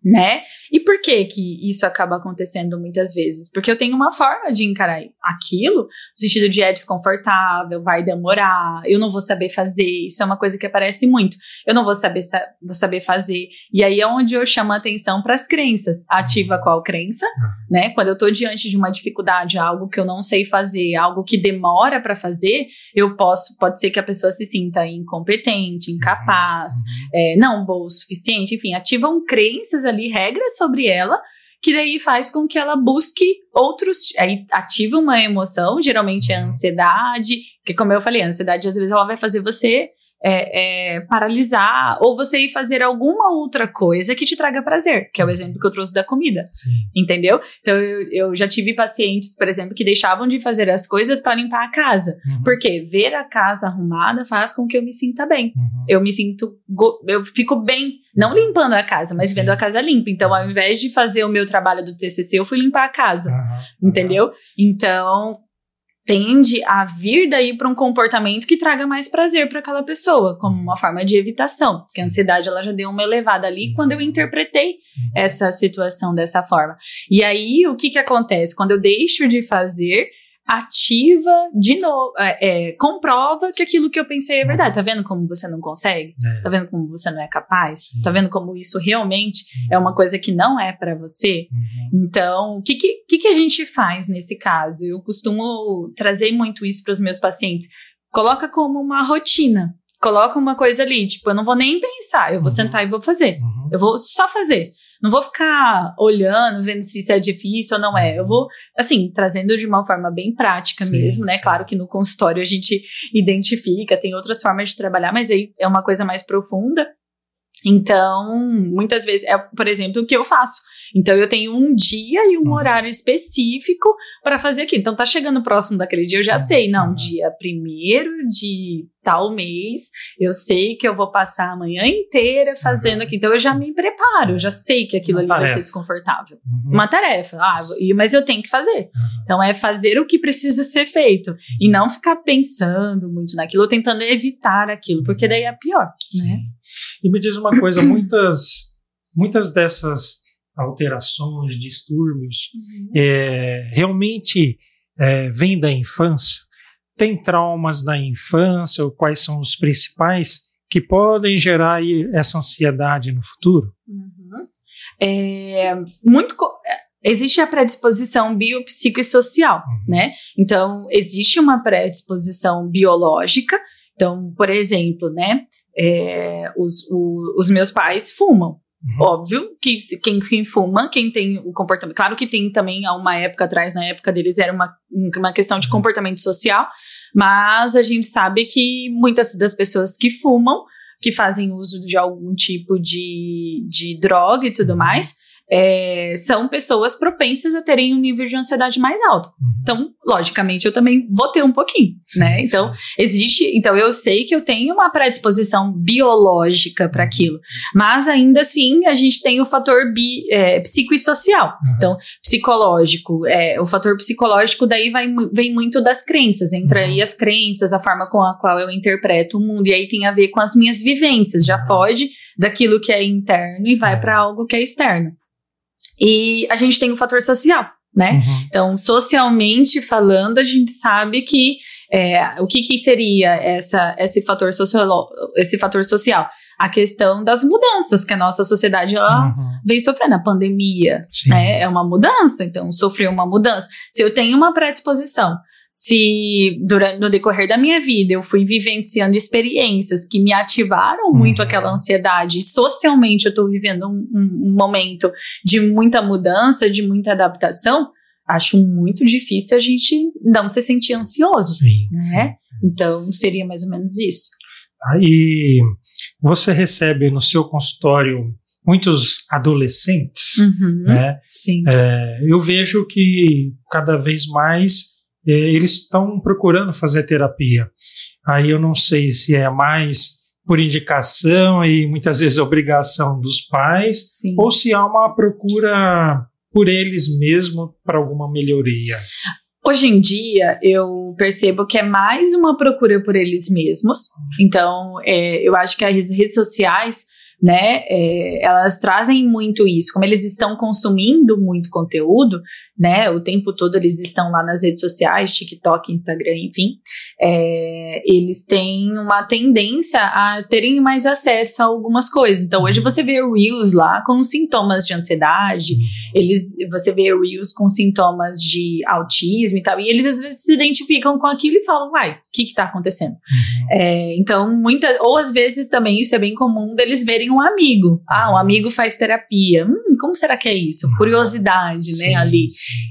Né? E por que que isso acaba acontecendo muitas vezes? Porque eu tenho uma forma de encarar aquilo, no sentido de é desconfortável, vai demorar, eu não vou saber fazer, isso é uma coisa que aparece muito. Eu não vou saber, sa vou saber fazer. E aí é onde eu chamo a atenção para as crenças. Ativa qual crença? Né? Quando eu tô diante de uma dificuldade, algo que eu não sei fazer, algo que demora para fazer, eu posso, pode ser que a pessoa se sinta incompetente, incapaz, Uhum. é, não boa o suficiente, enfim, ativam crenças ali, regras sobre ela, que daí faz com que ela busque outros. Aí ativa uma emoção, geralmente é a ansiedade, que como eu falei, a ansiedade às vezes ela vai fazer você. É, é, paralisar ou você ir fazer alguma outra coisa que te traga prazer, que é o exemplo que eu trouxe da comida, Sim. entendeu? Então eu, eu já tive pacientes, por exemplo, que deixavam de fazer as coisas para limpar a casa, Uhum. porque ver a casa arrumada faz com que eu me sinta bem Uhum. eu me sinto. Eu fico bem, não limpando a casa, mas Sim. vendo a casa limpa. Então, ao invés de fazer o meu trabalho do TCC, eu fui limpar a casa, Aham. entendeu? Então, tende a vir daí para um comportamento que traga mais prazer para aquela pessoa, como uma forma de evitação. Porque a ansiedade ela já deu uma elevada ali quando eu interpretei Uhum. essa situação dessa forma. E aí, o que que acontece? Quando eu deixo de fazer, ativa de novo, é, é, comprova que aquilo que eu pensei é verdade. Tá vendo como você não consegue? É. Tá vendo como você não é capaz? Tá vendo como isso realmente é uma coisa que não é pra você? Uhum. Então, o que, que, que, que a gente faz nesse caso? Eu costumo trazer muito isso para os meus pacientes. Coloca como uma rotina. Coloca uma coisa ali, tipo, eu não vou nem pensar, eu vou Uhum. sentar e vou fazer. Uhum. Eu vou só fazer. Não vou ficar olhando, vendo se isso é difícil ou não é. Eu vou, assim, trazendo de uma forma bem prática Sim, mesmo, né? sim. Claro que no consultório a gente identifica, tem outras formas de trabalhar, mas aí é uma coisa mais profunda. Então, muitas vezes, é, por exemplo, o que eu faço. Então, eu tenho um dia e um uhum. horário específico para fazer aquilo. Então, tá chegando próximo daquele dia, eu já uhum. sei. Não, dia primeiro de tal mês, eu sei que eu vou passar a manhã inteira fazendo uhum. aqui. Então, eu já me preparo, eu já sei que aquilo Uma ali tarefa. vai ser desconfortável. Uhum. Uma tarefa. Ah, mas eu tenho que fazer. Uhum. Então, é fazer o que precisa ser feito. E uhum. não ficar pensando muito naquilo, ou tentando evitar aquilo, porque daí é pior, Sim. E me diz uma coisa, muitas, muitas dessas alterações, distúrbios, uhum. é, realmente é, vêm da infância? Tem traumas da infância, ou quais são os principais que podem gerar essa ansiedade no futuro? Uhum. É, muito é, existe a predisposição biopsicossocial, uhum. né? Então, existe uma predisposição biológica. Então, por exemplo, né? É, os, o, os meus pais fumam. Uhum. Óbvio que se, quem, quem, fuma, quem tem o comportamento. Claro que tem também, há uma época atrás, na época deles, era uma, uma questão de uhum. comportamento social, mas a gente sabe que muitas das pessoas que fumam, que fazem uso de algum tipo de, de droga e tudo uhum. mais, é, são pessoas propensas a terem um nível de ansiedade mais alto. Uhum. Então, logicamente, eu também vou ter um pouquinho, sim, né? Então, sim. existe. Então, eu sei que eu tenho uma predisposição biológica para uhum. aquilo, mas ainda assim a gente tem o fator bi, é, psicossocial. Uhum. Então, psicológico, é, o fator psicológico daí vai, vem muito das crenças, entra uhum. aí as crenças, a forma com a qual eu interpreto o mundo, e aí tem a ver com as minhas vivências, já foge daquilo que é interno e vai para algo que é externo. E a gente tem o fator social, né? Uhum. Então, socialmente falando, a gente sabe que é, o que, que seria essa, esse, fator sociolo, esse fator social? A questão das mudanças que a nossa sociedade ela uhum. vem sofrendo. A pandemia né, é uma mudança, então sofreu uma mudança. Se eu tenho uma predisposição se durante no decorrer da minha vida eu fui vivenciando experiências que me ativaram muito uhum. aquela ansiedade, socialmente eu estou vivendo um, um, um, momento de muita mudança, de muita adaptação, acho muito difícil a gente não se sentir ansioso, sim, né? Sim. Então seria mais ou menos isso. Aí você recebe no seu consultório muitos adolescentes, uhum, né? Sim. É, eu vejo que cada vez mais eles estão procurando fazer terapia. Aí eu não sei se é mais por indicação e muitas vezes obrigação dos pais, Sim. ou se há uma procura por eles mesmos para alguma melhoria. Hoje em dia, eu percebo que é mais uma procura por eles mesmos. Então, é, eu acho que as redes sociais né? É, elas trazem muito isso, como eles estão consumindo muito conteúdo, né? O tempo todo eles estão lá nas redes sociais, TikTok, Instagram, enfim. É, eles têm uma tendência a terem mais acesso a algumas coisas. Então, hoje você vê Reels lá com sintomas de ansiedade, eles, você vê Reels com sintomas de autismo e tal, e eles às vezes se identificam com aquilo e falam, uai, o que que tá acontecendo? Uhum. É, então, muita, ou às vezes também isso é bem comum deles verem um amigo. Ah, um amigo faz terapia. Hum, como será que é isso? Uhum. Curiosidade, né, sim, né, ali.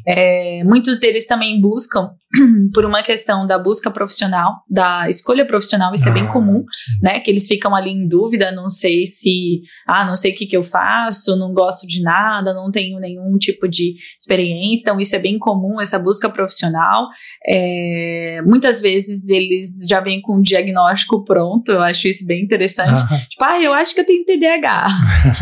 É, muitos deles também buscam [CLEARS THROAT] por uma questão da busca profissional, da escolha profissional, isso ah, é bem ah, comum, sim. né? Que eles ficam ali em dúvida, não sei se, ah, não sei o que, que eu faço, não gosto de nada, não tenho nenhum tipo de experiência, então isso é bem comum, essa busca profissional. É, muitas vezes eles já vêm com um diagnóstico pronto, eu acho isso bem interessante. Ah. Tipo, ah, eu acho que eu tenho TDAH.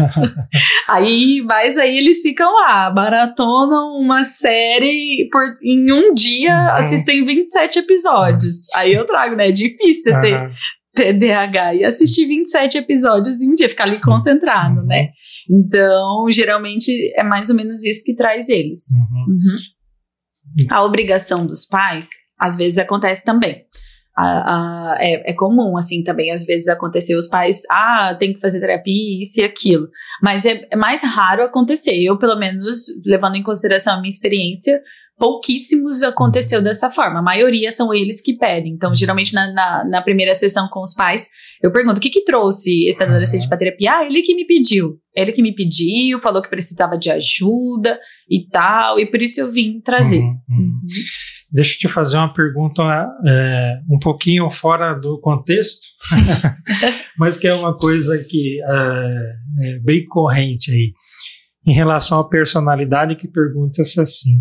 [LAUGHS] aí, mas aí eles ficam lá, maratonam uma série por, em um dia assistem 27 episódios. Aí eu trago, né? É difícil uhum. ter TDAH e assistir 27 episódios em um dia, ficar ali Sim. concentrado, uhum. né? Então, geralmente é mais ou menos isso que traz eles. Uhum. uhum. A obrigação dos pais, às vezes acontece também. A, a, é, é, comum, assim, também, às vezes acontecer os pais, ah, tem que fazer terapia, isso e aquilo. Mas é, é mais raro acontecer. Eu, pelo menos, levando em consideração a minha experiência, pouquíssimos aconteceu dessa forma. A maioria são eles que pedem. Então, geralmente na, na, na primeira sessão com os pais, eu pergunto: o que, que trouxe esse adolescente para terapia? Ah, ele que me pediu. Ele que me pediu, falou que precisava de ajuda e tal, e por isso eu vim trazer. Uhum, uhum. Uhum. Deixa eu te fazer uma pergunta é, um pouquinho fora do contexto, [LAUGHS] mas que é uma coisa que é, é bem corrente aí em relação à personalidade que pergunta-se assim: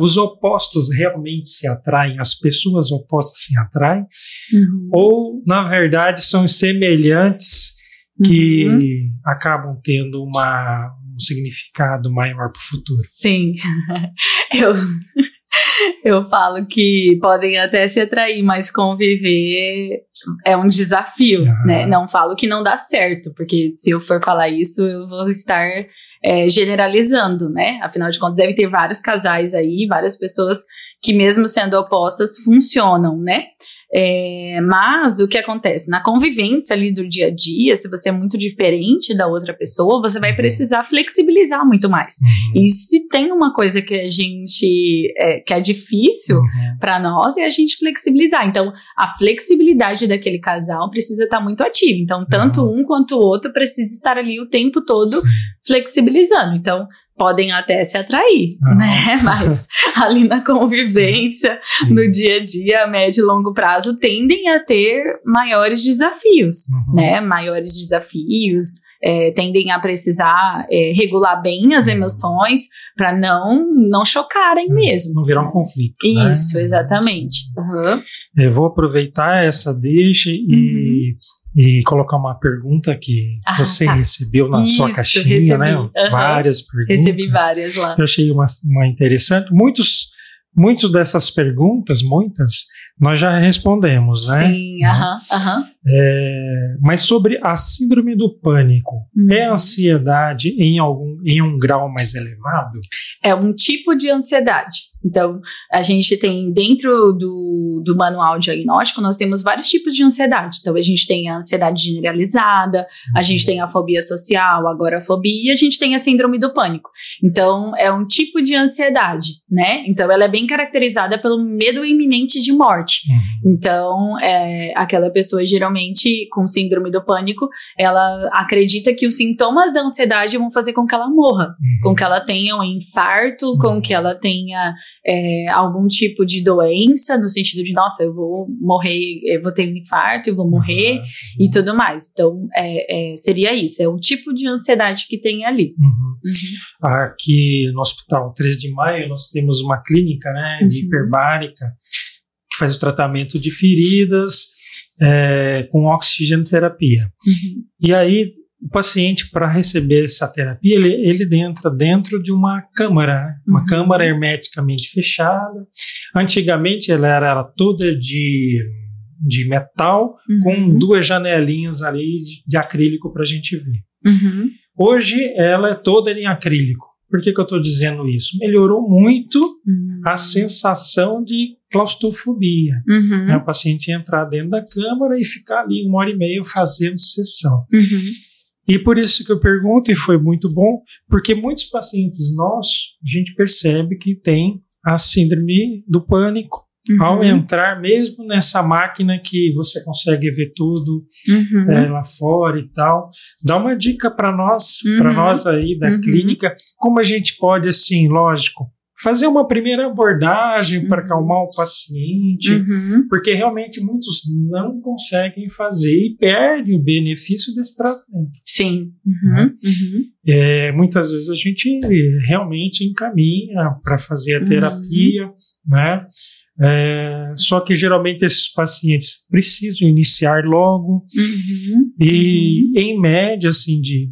os opostos realmente se atraem, as pessoas opostas se atraem, uhum. ou na verdade são semelhantes que uhum. acabam tendo uma, um significado maior para o futuro? Sim, [LAUGHS] eu eu falo que podem até se atrair, mas conviver é um desafio, uhum. né? Não falo que não dá certo, porque se eu for falar isso, eu vou estar é, generalizando, né? Afinal de contas, deve ter vários casais aí, várias pessoas que, mesmo sendo opostas, funcionam, né? É, mas o que acontece? Na convivência ali do dia a dia, se você é muito diferente da outra pessoa, você vai uhum. precisar flexibilizar muito mais. Uhum. E se tem uma coisa que a gente é, que é difícil uhum. para nós é a gente flexibilizar. Então, a flexibilidade daquele casal precisa estar tá muito ativa. Então, tanto uhum. um quanto o outro precisa estar ali o tempo todo Sim. flexibilizando. Então, podem até se atrair, uhum. né? [LAUGHS] Mas ali na convivência, uhum. no dia a dia, a médio e longo prazo, tendem a ter maiores desafios, uhum. né? Maiores desafios, é, tendem a precisar é, regular bem as uhum. emoções para não não chocarem uhum. mesmo. Não virar um conflito. Né? Isso, né? exatamente. Uhum. Eu vou aproveitar essa deixa e e colocar uma pergunta que ah, você tá. recebeu na Isso, sua caixinha, né? recebi. né? Uhum. Várias perguntas. Recebi várias lá. Eu achei uma, uma interessante. Muitos, muitas dessas perguntas, muitas, nós já respondemos, né? Sim, aham, uh aham. uh -huh. é, mas sobre a síndrome do pânico, uhum. é ansiedade em algum em um grau mais elevado? É um tipo de ansiedade. Então, a gente tem dentro do, do manual diagnóstico, nós temos vários tipos de ansiedade. Então, a gente tem a ansiedade generalizada, a gente tem a fobia social, a agorafobia, e a gente tem a síndrome do pânico. Então, é um tipo de ansiedade, né? Então, ela é bem caracterizada pelo medo iminente de morte. Uhum. Então, é, aquela pessoa, geralmente, com síndrome do pânico, ela acredita que os sintomas da ansiedade vão fazer com que ela morra, uhum. com que ela tenha um infarto, com uhum. que ela tenha é, algum tipo de doença, no sentido de, nossa, eu vou morrer, eu vou ter um infarto, eu vou morrer uhum. e tudo mais. Então, é, é, seria isso, é um tipo de ansiedade que tem ali. Uhum. Uhum. Aqui no Hospital 3 de Maio, nós temos uma clínica né, de uhum. hiperbárica que faz o tratamento de feridas é, com oxigenoterapia. Uhum. E aí o paciente, para receber essa terapia, ele, ele entra dentro de uma câmara, uma uhum. câmara hermeticamente fechada. Antigamente ela era toda de, de metal, uhum. com duas janelinhas ali de, de acrílico para a gente ver. Uhum. Hoje ela é toda em acrílico. Por que, que eu estou dizendo isso? Melhorou muito uhum. a sensação de claustrofobia. Uhum. Né? O paciente entrar dentro da câmara e ficar ali uma hora e meia fazendo sessão. Uhum. E por isso que eu pergunto, e foi muito bom, porque muitos pacientes nossos, a gente percebe que tem a síndrome do pânico. Uhum. Ao entrar, mesmo nessa máquina que você consegue ver tudo uhum. é, lá fora e tal, dá uma dica para nós, uhum. para nós aí da uhum. clínica, como a gente pode, assim, lógico, fazer uma primeira abordagem uhum. para acalmar o paciente, uhum. porque realmente muitos não conseguem fazer e perdem o benefício desse tratamento. Sim. Uhum. Né? Uhum. É, muitas vezes a gente realmente encaminha para fazer a terapia, uhum. né? É, só que geralmente esses pacientes precisam iniciar logo uhum. e em média assim de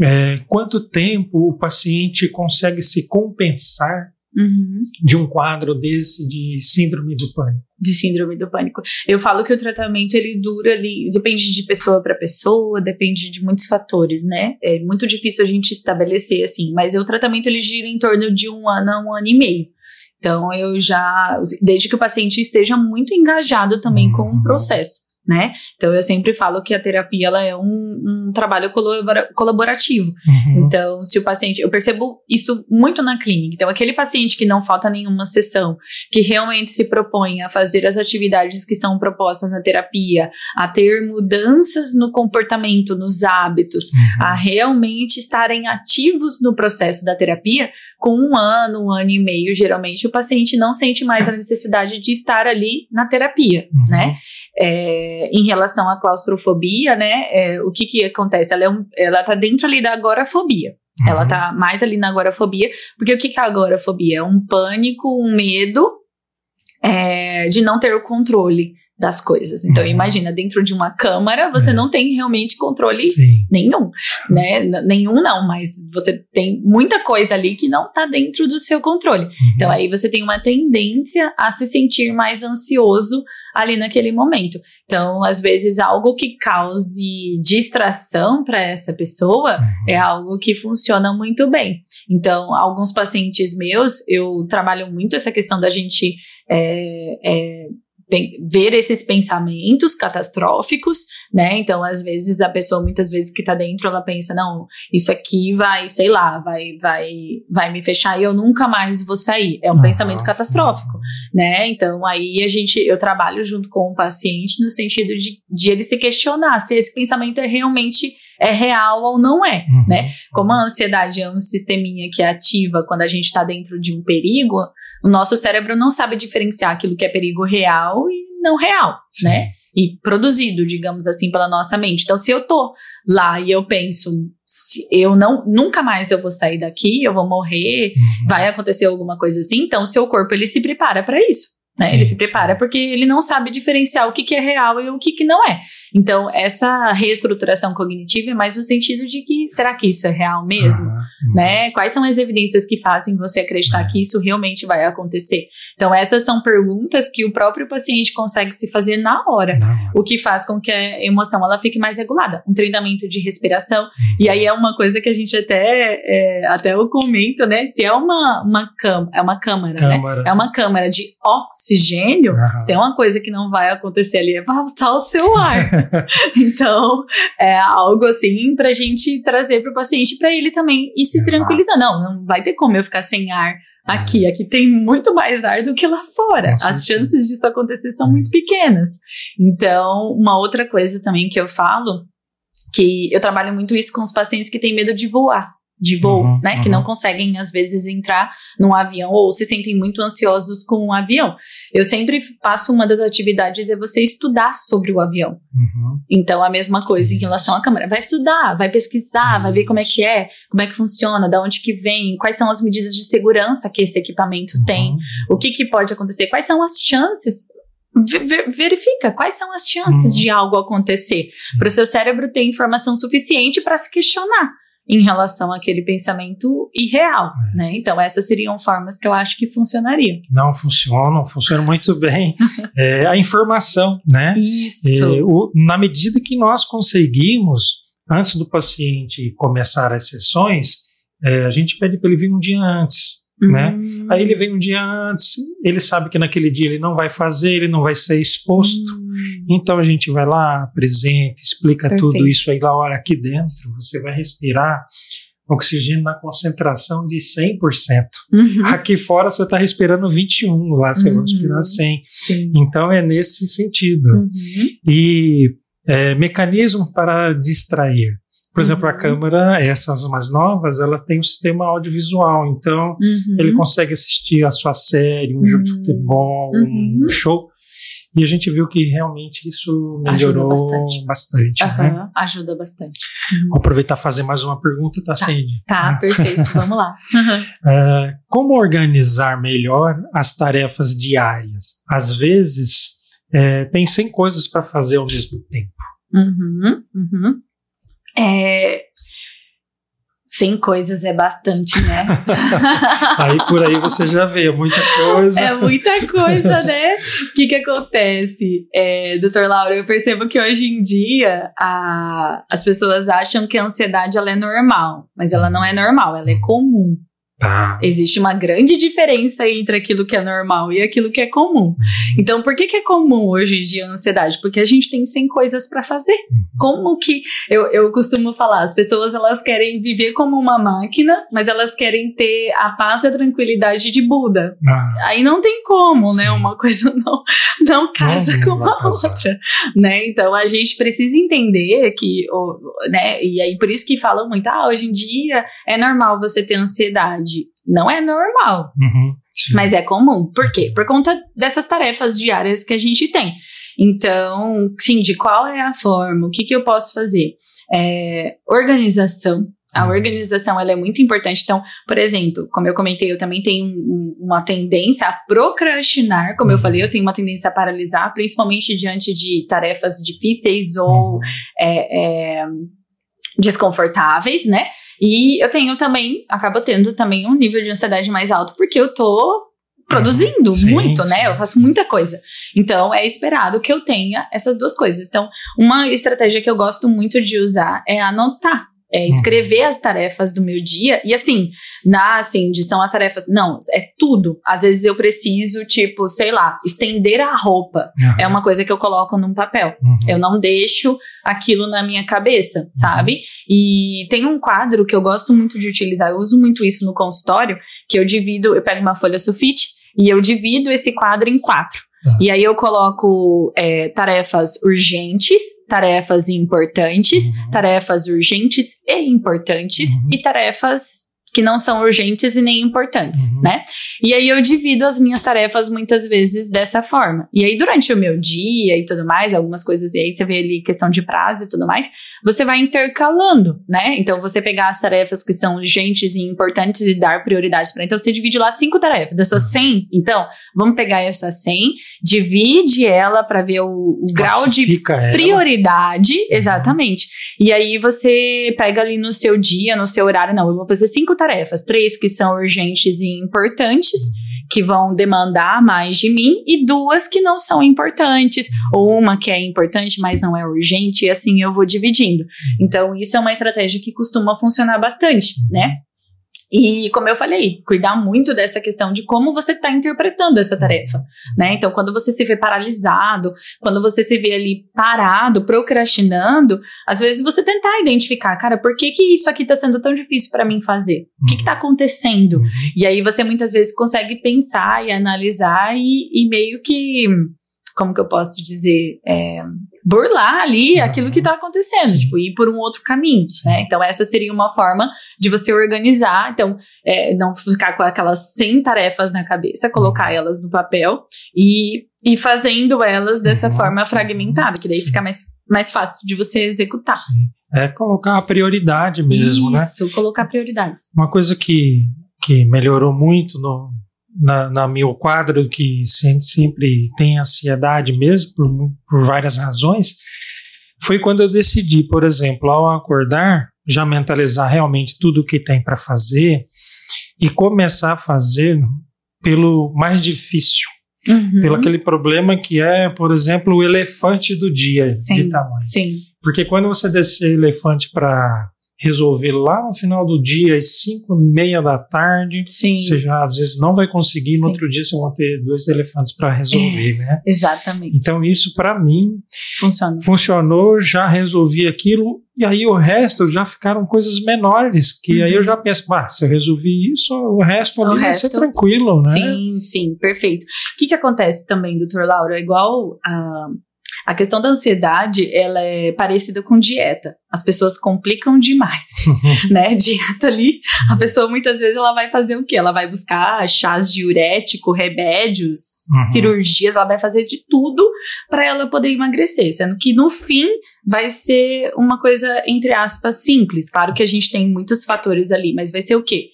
é, quanto tempo o paciente consegue se compensar uhum. de um quadro desse de síndrome do pânico? De síndrome do pânico. Eu falo que o tratamento ele dura ali, depende de pessoa para pessoa, depende de muitos fatores, né? É muito difícil a gente estabelecer assim, mas o tratamento ele gira em torno de um ano a um ano e meio. Então eu já, desde que o paciente esteja muito engajado também uhum. com o processo né? Então eu sempre falo que a terapia ela é um, um trabalho colabora colaborativo. Uhum. Então, se o paciente, eu percebo isso muito na clínica. Então, aquele paciente que não falta nenhuma sessão, que realmente se propõe a fazer as atividades que são propostas na terapia, a ter mudanças no comportamento, nos hábitos, Uhum. a realmente estarem ativos no processo da terapia, com um ano, um ano e meio, geralmente o paciente não sente mais a necessidade de estar ali na terapia, Uhum. né? É, em relação à claustrofobia, né? é, o que que acontece? Ela, é um, ela tá dentro ali da agorafobia. Ela Uhum. tá mais ali na agorafobia, porque o que que é a agorafobia? É um pânico, um medo é, de não ter o controle das coisas. Então, Uhum. imagina, dentro de uma câmara, você É. não tem realmente controle Sim. nenhum, né? Nenhum não, mas você tem muita coisa ali que não tá dentro do seu controle. Uhum. Então aí você tem uma tendência a se sentir mais ansioso ali naquele momento. Então, às vezes algo que cause distração para essa pessoa Uhum. é algo que funciona muito bem. Então, alguns pacientes meus, eu trabalho muito essa questão da gente é, é, ver esses pensamentos catastróficos, né? Então, às vezes a pessoa, muitas vezes que tá dentro, ela pensa, não, isso aqui vai, sei lá, vai, vai, vai me fechar e eu nunca mais vou sair. É um Aham. pensamento catastrófico, né? Então, aí a gente, eu trabalho junto com o paciente no sentido de, de ele se questionar se esse pensamento é realmente é real ou não é, Uhum. né? Como a ansiedade é um sisteminha que é ativa quando a gente está dentro de um perigo, o nosso cérebro não sabe diferenciar aquilo que é perigo real e não real, Sim. né? E produzido, digamos assim, pela nossa mente. Então, se eu tô lá e eu penso, se eu não, nunca mais eu vou sair daqui, eu vou morrer, Uhum. vai acontecer alguma coisa assim, então o seu corpo ele se prepara para isso. Né? Sim, ele se sim. prepara porque ele não sabe diferenciar o que, que é real e o que, que não é. Então, essa reestruturação cognitiva é mais no sentido de que será que isso é real mesmo? Uhum. né? Quais são as evidências que fazem você acreditar É. que isso realmente vai acontecer? Então, essas são perguntas que o próprio paciente consegue se fazer na hora. O que faz com que a emoção ela fique mais regulada. Um treinamento de respiração. Uhum. E aí é uma coisa que a gente até, é, até eu comento, né? Se é uma, uma, cam é uma câmara, né? Câmara. É uma câmara de oxigênio, Aham. se tem uma coisa que não vai acontecer ali é faltar o seu ar. [LAUGHS] então, é algo assim pra gente trazer pro paciente pra ele também ir se Exato. tranquilizando. Não, não vai ter como eu ficar sem ar aqui. Aqui tem muito mais ar do que lá fora. As chances disso acontecer são muito pequenas. Então, uma outra coisa também que eu falo, que eu trabalho muito isso com os pacientes que têm medo de voar. De voo, Uhum, né? Que uhum. não conseguem, às vezes, entrar num avião ou se sentem muito ansiosos com um avião. Eu sempre passo uma das atividades é você estudar sobre o avião. Uhum. Então, a mesma coisa em relação à câmera. Vai estudar, vai pesquisar, vai ver como é que é, como é que funciona, da onde que vem, quais são as medidas de segurança que esse equipamento tem, Uhum. o que, que pode acontecer, quais são as chances. Ve- ve- verifica quais são as chances Uhum. de algo acontecer. Para o seu cérebro ter informação suficiente para se questionar em relação àquele pensamento irreal, É. né? Então, essas seriam formas que eu acho que funcionariam. Não funcionam, funcionam muito bem. [LAUGHS] É, a informação, né? Isso. É, o- na medida que nós conseguimos, antes do paciente começar as sessões, é, a gente pede para ele vir um dia antes. Né? Hum. Aí ele vem um dia antes, ele sabe que naquele dia ele não vai fazer, ele não vai ser exposto. Hum. Então a gente vai lá, apresenta, explica Perfeito. tudo isso aí lá, olha, aqui dentro você vai respirar oxigênio na concentração de 100%. Uhum. Aqui fora você está respirando 21, lá você vai Uhum. respirar 100. Sim. Então é nesse sentido. Uhum. E é, mecanismo para distrair. Por exemplo, a Uhum. câmera, essas mais novas, ela tem um sistema audiovisual, então Uhum. ele consegue assistir a sua série, um jogo de Uhum. futebol, um Uhum. show. E a gente viu que realmente isso melhorou Ajuda bastante. bastante. né? Ajuda bastante. Uhum. Vou aproveitar e fazer mais uma pergunta, tá, Sandy? Tá, perfeito. [LAUGHS] Vamos lá. É, como organizar melhor as tarefas diárias? Às vezes, é, tem 100 coisas para fazer ao mesmo tempo. Uhum, uhum. É, 100 coisas é bastante, né? [LAUGHS] Aí por aí você já vê muita coisa. É muita coisa, né? O que que acontece? É, doutor Laura, eu percebo que hoje em dia a- as pessoas acham que a ansiedade ela é normal, mas ela não é normal, ela é comum. Tá. Existe uma grande diferença entre aquilo que é normal e aquilo que é comum. Uhum. Então, por que, que é comum hoje em dia a ansiedade? Porque a gente tem 100 coisas para fazer. Uhum. Como que eu, eu costumo falar, as pessoas elas querem viver como uma máquina, mas elas querem ter a paz e a tranquilidade de Buda. Ah, Aí não tem como, né? Sim. Uma coisa [LAUGHS] não, não casa Não, não com a outra, né? Então a gente precisa entender que, né? E aí por isso que falam muito, ah, hoje em dia é normal você ter ansiedade. Não é normal, uhum, mas é comum. Por quê? Por conta dessas tarefas diárias que a gente tem. Então, sim, de qual é a forma? O que, que eu posso fazer? É, organização. A Uhum. organização ela é muito importante. Então, por exemplo, como eu comentei, eu também tenho um- um- uma tendência a procrastinar. Como eu Uhum. falei, eu tenho uma tendência a paralisar, principalmente diante de tarefas difíceis ou Uhum. é, é, desconfortáveis, né? E eu tenho também, acabo tendo também um nível de ansiedade mais alto, porque eu tô produzindo Uhum. Sim, muito, sim. né? Eu faço muita coisa. Então, é esperado que eu tenha essas duas coisas. Então, uma estratégia que eu gosto muito de usar é anotar. É Uhum. escrever as tarefas do meu dia. E assim, na assim, de são as tarefas. Não, é tudo. Às vezes eu preciso, tipo, sei lá, estender a roupa. Aham. É uma coisa que eu coloco num papel. Uhum. Eu não deixo aquilo na minha cabeça, sabe? E tem um quadro que eu gosto muito de utilizar, eu uso muito isso no consultório, que eu divido, eu pego uma folha sulfite e eu divido esse quadro em quatro. Tá. E aí eu coloco é, tarefas urgentes, tarefas importantes, Uhum. tarefas urgentes e importantes Uhum. e tarefas que não são urgentes e nem importantes, Uhum. né? E aí eu divido as minhas tarefas muitas vezes dessa forma. E aí durante o meu dia e tudo mais, algumas coisas, e aí você vê ali questão de prazo e tudo mais, você vai intercalando, né? Então você pegar as tarefas que são urgentes e importantes e dar prioridade para. Então você divide lá cinco tarefas, dessas 100. Então, vamos pegar essa 100, divide ela para ver o, o grau de ela. prioridade, exatamente. E aí você pega ali no seu dia, no seu horário, não, eu vou fazer cinco tarefas, três que são urgentes e importantes, que vão demandar mais de mim, e duas que não são importantes, ou uma que é importante, mas não é urgente, e assim eu vou dividindo. Então, isso é uma estratégia que costuma funcionar bastante, né? E como eu falei, cuidar muito dessa questão de como você está interpretando essa tarefa, né? Então, quando você se vê paralisado, quando você se vê ali parado, procrastinando, às vezes você tentar identificar, cara, por que que isso aqui está sendo tão difícil para mim fazer? O que que tá acontecendo? Uhum. E aí você muitas vezes consegue pensar e analisar e, e meio que, como que eu posso dizer, é, burlar ali Uhum. aquilo que tá acontecendo, Sim. tipo, ir por um outro caminho, né? Então essa seria uma forma de você organizar, então, é, não ficar com aquelas 100 tarefas na cabeça, colocar elas no papel e ir fazendo elas dessa Uhum. forma fragmentada, que daí Sim. fica mais, mais fácil de você executar. Sim. É colocar a prioridade mesmo, né? Isso, colocar prioridades. Uma coisa que, que melhorou muito no, na, na meu quadro, que sempre, sempre tem ansiedade mesmo, por, por várias razões, foi quando eu decidi, por exemplo, ao acordar, já mentalizar realmente tudo o que tem para fazer e começar a fazer pelo mais difícil, Uhum. pelo aquele problema que é, por exemplo, o elefante do dia de Sim. tamanho. Sim. Porque quando você descer elefante para resolver lá no final do dia, às 5 e meia da tarde, Sim. você já às vezes não vai conseguir, no Sim. outro dia você vai ter dois elefantes para resolver, né? Exatamente. Então isso para mim Funciona. funcionou, já resolvi aquilo e aí o resto já ficaram coisas menores, que aí eu já penso, bah, se eu resolvi isso, o resto Uhum. O ali vai ser resto- tranquilo, né? Sim, sim, perfeito. O que, que acontece também, doutor Laura? É igual a, a questão da ansiedade, ela é parecida com dieta. As pessoas complicam demais, [LAUGHS] né? Dieta ali, a pessoa muitas vezes ela vai fazer o quê? Ela vai buscar chás diurético, remédios, Uhum. cirurgias, ela vai fazer de tudo para ela poder emagrecer, sendo que no fim vai ser uma coisa entre aspas simples. Claro que a gente tem muitos fatores ali, mas vai ser o quê?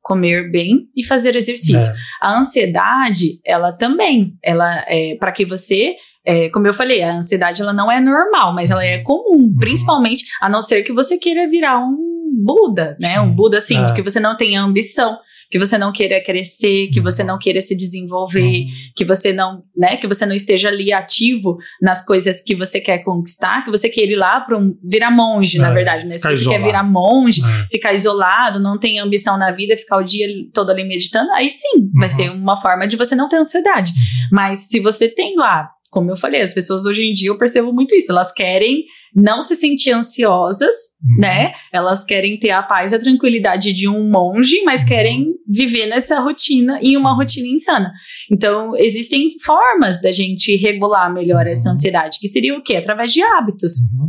Comer bem e fazer exercício. É. A ansiedade, ela também, ela é para que você, é, como eu falei, a ansiedade ela não é normal, mas ela é comum, Uhum. principalmente a não ser que você queira virar um Buda, né? Um Buda assim, É. que você não tenha ambição, que você não queira crescer, que você não queira se desenvolver, Uhum. que você não, né, que você não esteja ali ativo nas coisas que você quer conquistar, que você queira ir lá para um virar monge, na É, verdade, né? Se você isolado. quer virar monge, É. ficar isolado, não tem ambição na vida, ficar o dia todo ali meditando, aí sim, vai Uhum. ser uma forma de você não ter ansiedade. Mas se você tem lá, como eu falei, as pessoas hoje em dia eu percebo muito isso, elas querem não se sentir ansiosas, Uhum. né? Elas querem ter a paz e a tranquilidade de um monge, mas Uhum. querem viver nessa rotina em uma rotina insana. Então, existem formas da gente regular melhor essa Uhum. ansiedade, que seria o quê? Através de hábitos. Uhum.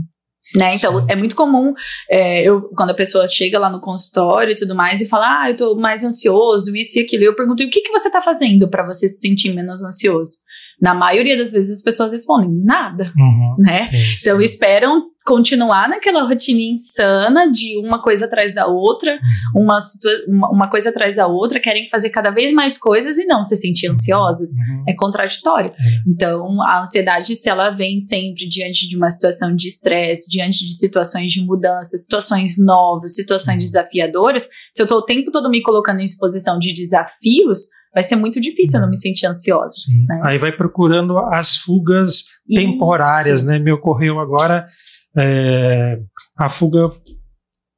Né? Então, Sim. é muito comum é, eu, quando a pessoa chega lá no consultório e tudo mais e fala, ah, eu tô mais ansioso, isso e aquilo. Eu pergunto, e o que, que você tá fazendo para você se sentir menos ansioso? Na maioria das vezes as pessoas respondem, nada. Uhum. Né? Sim, sim. Então, esperam continuar naquela rotina insana de uma coisa atrás da outra, Uhum. uma, uma, uma coisa atrás da outra, querem fazer cada vez mais coisas e não se sentir ansiosas. Uhum. É contraditório. É. Então, a ansiedade, se ela vem sempre diante de uma situação de estresse, diante de situações de mudança, situações novas, situações desafiadoras, se eu tô o tempo todo me colocando em exposição de desafios, vai ser muito difícil eu não me sentir ansiosa. Né? Aí vai procurando as fugas temporárias, Isso. né? Me ocorreu agora é, a fuga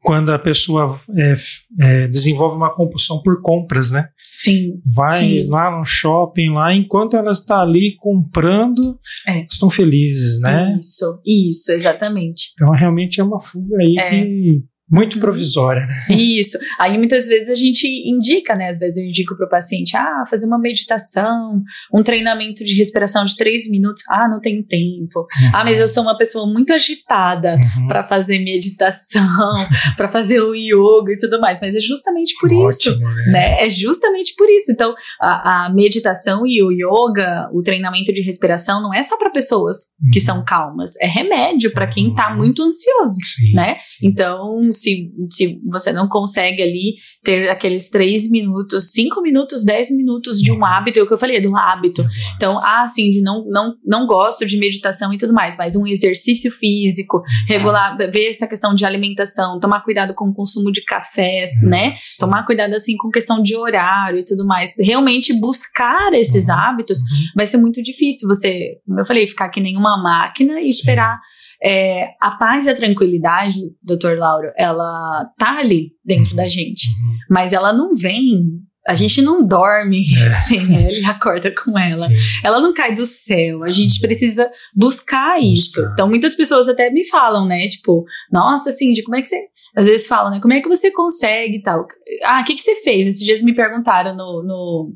quando a pessoa é, é, desenvolve uma compulsão por compras, né? Sim. Vai Sim. lá no shopping, lá enquanto ela está ali comprando, É. estão felizes, né? Isso, isso, exatamente. Então realmente é uma fuga aí É. que muito Uhum. provisória, né? Isso. Aí muitas vezes a gente indica, né? Às vezes eu indico para o paciente, ah, fazer uma meditação, um treinamento de respiração de três minutos. Ah, não tenho tempo. Ah, mas eu sou uma pessoa muito agitada Uhum. para fazer meditação, [LAUGHS] para fazer o yoga e tudo mais. Mas é justamente por isso. Ótimo, né? Né? É justamente por isso. Então, a, a meditação e o yoga, o treinamento de respiração, não é só para pessoas que Uhum. são calmas, é remédio para quem tá Uhum. muito ansioso Sim, né? sim. Então, se, se você não consegue ali ter aqueles três minutos, cinco minutos, dez minutos de um Uhum. hábito, é o que eu falei, do hábito. Então, ah, sim, de não, não, não gosto de meditação e tudo mais, mas um exercício físico, regular, ver essa questão de alimentação, tomar cuidado com o consumo de cafés, Uhum. né? Tomar cuidado, assim, com questão de horário e tudo mais. Realmente buscar esses Uhum. hábitos Uhum. vai ser muito difícil você, como eu falei, ficar que nem uma máquina e esperar. É, a paz e a tranquilidade, doutor Lauro, ela tá ali dentro Uhum. da gente, Uhum. mas ela não vem. A gente não dorme É. [LAUGHS] sem ela e acorda com ela. Sim. Ela não cai do céu. A gente Uhum. precisa buscar isso. Buscar. Então, muitas pessoas até me falam, né? Tipo, nossa, Cindy, como é que você. Às vezes falam, né? Como é que você consegue e tal? Ah, o que, que você fez? Esses dias me perguntaram no. no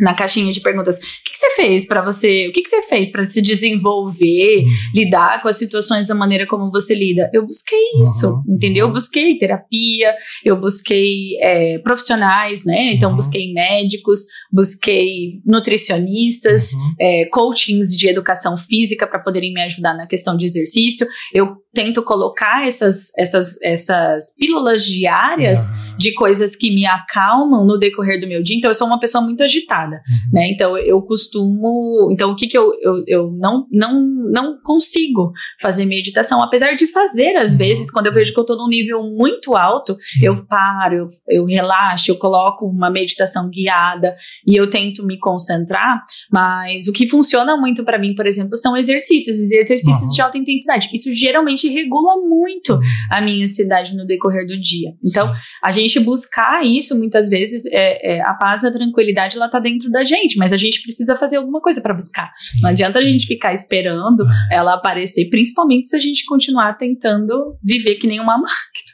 na caixinha de perguntas, o que, que você fez pra você? O que, que você fez pra se desenvolver, Uhum. lidar com as situações da maneira como você lida? Eu busquei isso, Uhum, entendeu? Eu busquei terapia, eu busquei é, profissionais, né? Então, Uhum. busquei médicos, busquei nutricionistas, é, coachings de educação física para poderem me ajudar na questão de exercício. Eu tento colocar essas, essas, essas pílulas diárias de coisas que me acalmam no decorrer do meu dia. Então, eu sou uma pessoa muito agitada, Uhum. né? Então, eu costumo. Então, o que que eu, eu, eu não, não, não consigo fazer meditação, apesar de fazer, às Uhum. vezes, quando eu vejo que eu tô num nível muito alto, Sim. eu paro, eu, eu relaxo, eu coloco uma meditação guiada e eu tento me concentrar, mas o que funciona muito para mim, por exemplo, são exercícios, exercícios Uhum. de alta intensidade. Isso geralmente regula muito Uhum. a minha ansiedade no decorrer do dia. Então, Sim. a gente buscar isso, muitas vezes, é, é, a paz a tranquilidade, ela tá dentro da gente, mas a gente precisa fazer alguma coisa para buscar. Sim. Não adianta a gente ficar esperando É. ela aparecer, principalmente se a gente continuar tentando viver que nem uma máquina.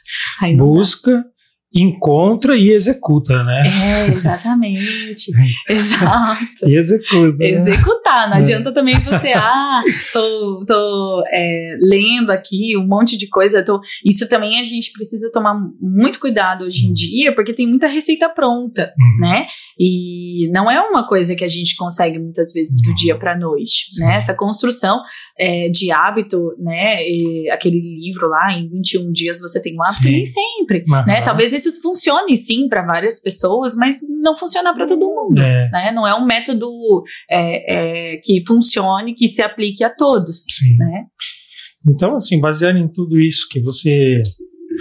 Não dá. Encontra e executa, né? É, exatamente. [LAUGHS] Exato. E executa. né? Executar, não É. adianta também você, [LAUGHS] ah, tô, tô é, lendo aqui um monte de coisa. Tô... Isso também a gente precisa tomar muito cuidado hoje em dia, porque tem muita receita pronta, Uhum. né? E não é uma coisa que a gente consegue muitas vezes do Uhum. dia para noite, Sim. né? Essa construção é, de hábito, né? E aquele livro lá, em 21 dias você tem um hábito, Sim. nem sempre, Aham. né? Talvez isso funcione sim para várias pessoas, mas não funciona para todo mundo. É, Né? Não é um método é, é, que funcione, que se aplique a todos. sim. Né? Então, assim, baseado em tudo isso que você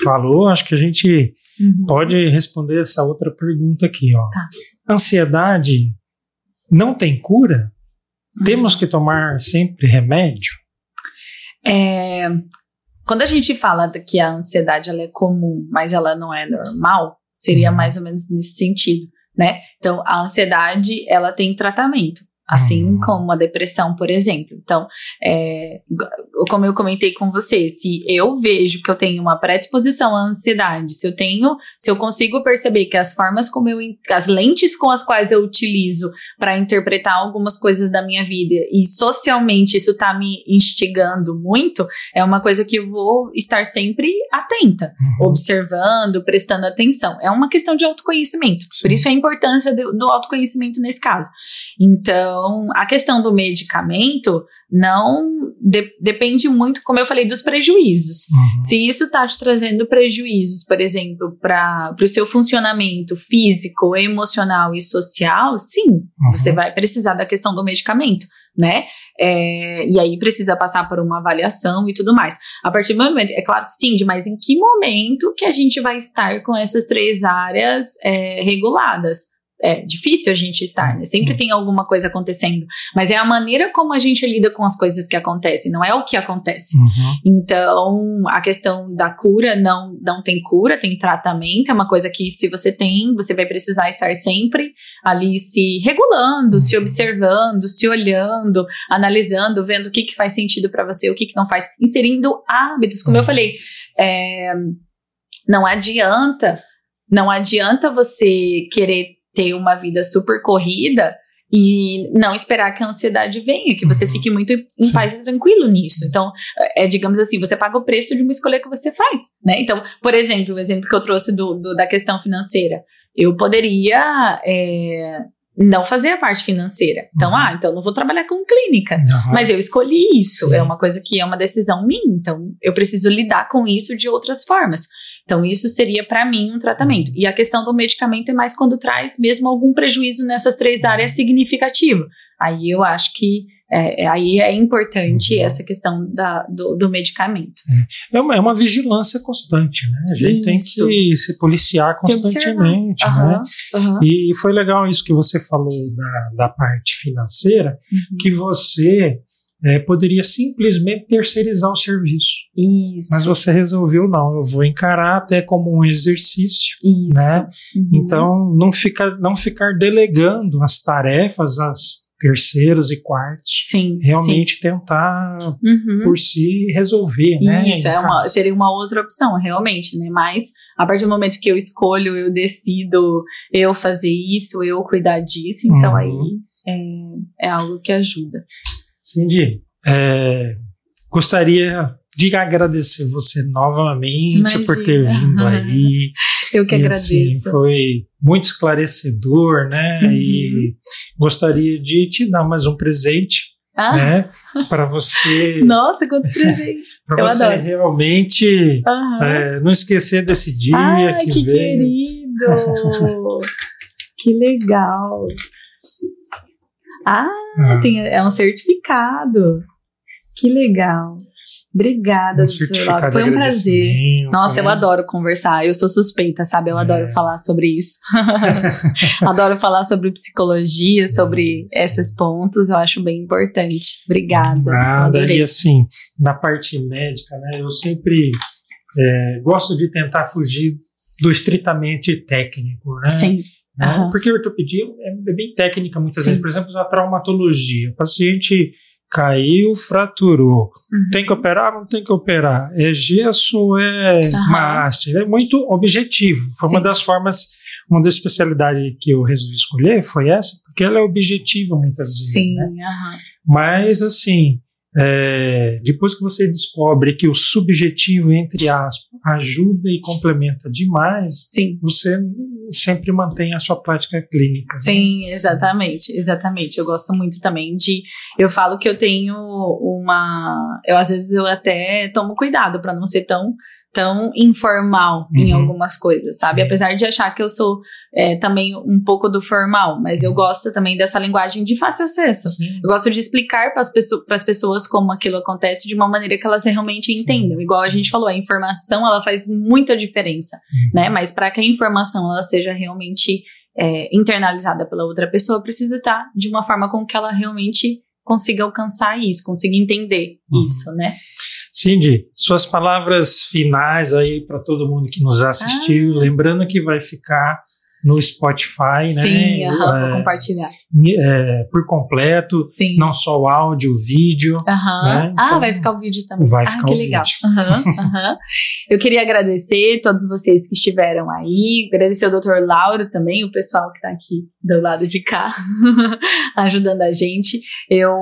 falou, acho que a gente Uhum. pode responder essa outra pergunta aqui, ó. Tá. Ansiedade não tem cura? Uhum. Temos que tomar sempre remédio? É, quando a gente fala que a ansiedade ela é comum, mas ela não é normal, seria Uhum. mais ou menos nesse sentido, né? Então, a ansiedade, ela tem tratamento. Assim Uhum. como a depressão, por exemplo. Então, é, como eu comentei com você, se eu vejo que eu tenho uma predisposição à ansiedade, se eu tenho, se eu consigo perceber que as formas como eu, as lentes com as quais eu utilizo para interpretar algumas coisas da minha vida e socialmente isso tá me instigando muito, é uma coisa que eu vou estar sempre atenta, Uhum. observando, prestando atenção. É uma questão de autoconhecimento. Por Sim. isso a importância do, do autoconhecimento nesse caso. Então, a questão do medicamento não de- depende muito, como eu falei, dos prejuízos. Uhum. Se isso está te trazendo prejuízos, por exemplo, para o seu funcionamento físico, emocional e social, sim, Uhum. você vai precisar da questão do medicamento, né? É, e aí precisa passar por uma avaliação e tudo mais. A partir do momento, é claro que sim, mas em que momento que a gente vai estar com essas três áreas é, reguladas? É difícil a gente estar, né? Sempre tem alguma coisa acontecendo. Mas é a maneira como a gente lida com as coisas que acontecem, não é o que acontece. Uhum. Então, a questão da cura não, não tem cura, tem tratamento, é uma coisa que se você tem, você vai precisar estar sempre ali se regulando, se Uhum. observando, se olhando, analisando, vendo o que, que faz sentido para você, o que, que não faz, inserindo hábitos, como eu Uhum. falei, é, não adianta, não adianta você querer ter uma vida super corrida e não esperar que a ansiedade venha, que você Uhum. fique muito em Sim. paz e tranquilo nisso. Então, é, digamos assim, você paga o preço de uma escolha que você faz, né? Então, por exemplo, o exemplo que eu trouxe do, do- da questão financeira, eu poderia é, não fazer a parte financeira. Então, Uhum. ah, então eu não vou trabalhar com clínica. Uhum. Mas eu escolhi isso, Sim. é uma coisa que é uma decisão minha, então eu preciso lidar com isso de outras formas. Então isso seria para mim um tratamento. E a questão do medicamento é mais quando traz mesmo algum prejuízo nessas três áreas significativo. Aí eu acho que é, é- aí é importante Uhum. essa questão da, do, do medicamento. É uma, é uma vigilância constante, né? A gente Isso. tem que se policiar Se observar. constantemente, né? Aham. E foi legal isso que você falou da, da parte financeira, Uhum. que você é, poderia simplesmente terceirizar o serviço. Isso. Mas você resolveu, não, eu vou encarar até como um exercício, isso. né? Uhum. Então, não, fica, não ficar delegando as tarefas às terceiros e quartos. sim, Realmente tentar sim. Uhum. por si resolver, né? Isso, é uma, seria uma outra opção, realmente, né? Mas a partir do momento que eu escolho, eu decido eu fazer isso, eu cuidar disso, então Uhum. aí é, é algo que ajuda. Cindy, é, gostaria de agradecer você novamente por ter Imagina. vindo [LAUGHS] aí. Eu que E, agradeço. assim, foi muito esclarecedor, né? Uhum. E gostaria de te dar mais um presente, ah, né? Para você, [LAUGHS] nossa, quanto presente. para eu você adoro. realmente é, não esquecer desse dia Ai, que, que veio. querido! [LAUGHS] que legal! Ah, Ah, tem, é um certificado. Que legal. Obrigada, um. Foi um prazer. Nossa, eu né? adoro conversar. Eu sou suspeita, sabe? Eu É. adoro falar sobre isso. [LAUGHS] adoro falar sobre psicologia, Sim, sobre sim. esses pontos. Eu acho bem importante. Obrigada. Nada, Adorei. e assim, na parte médica, né, eu sempre é, gosto de tentar fugir do estritamente técnico, né? Sim. Né? Aham. Porque a ortopedia é bem técnica muitas Sim. vezes. Por exemplo, a traumatologia. O paciente caiu, fraturou. Uhum. Tem que operar? Não tem que operar. É gesso ou é uma haste? É muito objetivo. Foi uma Sim. das formas, uma das especialidades que eu resolvi escolher foi essa, porque ela é objetiva muitas vezes. Sim. né? aham. Mas, assim, é, depois que você descobre que o subjetivo, entre aspas, ajuda e complementa demais, Sim. você sempre mantém a sua prática clínica. né? Sim, exatamente, exatamente. Eu gosto muito também de. Eu falo que eu tenho uma. Eu às vezes eu até tomo cuidado para não ser tão tão informal Uhum. em algumas coisas, sabe? Sim. Apesar de achar que eu sou é, também um pouco do formal, mas eu gosto também dessa linguagem de fácil acesso. Sim. Eu gosto de explicar para as pessoas, como aquilo acontece de uma maneira que elas realmente Sim, entendam. Igual a gente falou, a informação ela faz muita diferença, Uhum. né? Mas para que a informação ela seja realmente é, internalizada pela outra pessoa, precisa estar de uma forma com que ela realmente consiga alcançar isso, consiga entender Uhum. isso, né? Cindy, suas palavras finais aí para todo mundo que nos assistiu, Ah. lembrando que vai ficar no Spotify, né? Sim, vou É, compartilhar. é, por completo, Sim. não só o áudio, o vídeo. Aham. né? Ah, Então, vai ficar o vídeo também. vai ah, ficar que o legal. vídeo. Aham, aham. Eu queria agradecer todos vocês que estiveram aí, agradecer ao Dr. Lauro também, o pessoal que está aqui do lado de cá, [LAUGHS] ajudando a gente. Eu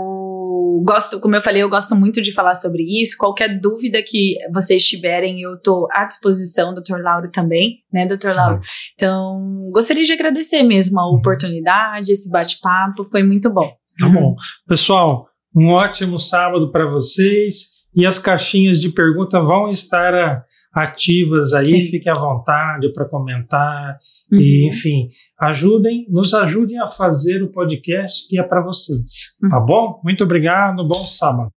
gosto, como eu falei, eu gosto muito de falar sobre isso. Qualquer dúvida que vocês tiverem, eu estou à disposição, Dr. Lauro também, né, Dr. Lauro? Então, gostaria de agradecer mesmo a oportunidade, esse bate-papo, foi muito bom. Tá bom. Pessoal, um ótimo sábado para vocês e as caixinhas de pergunta vão estar ativas aí, Sim. fiquem à vontade para comentar Uhum. e, enfim, ajudem, nos ajudem a fazer o podcast que é para vocês, Uhum. tá bom? Muito obrigado, bom sábado.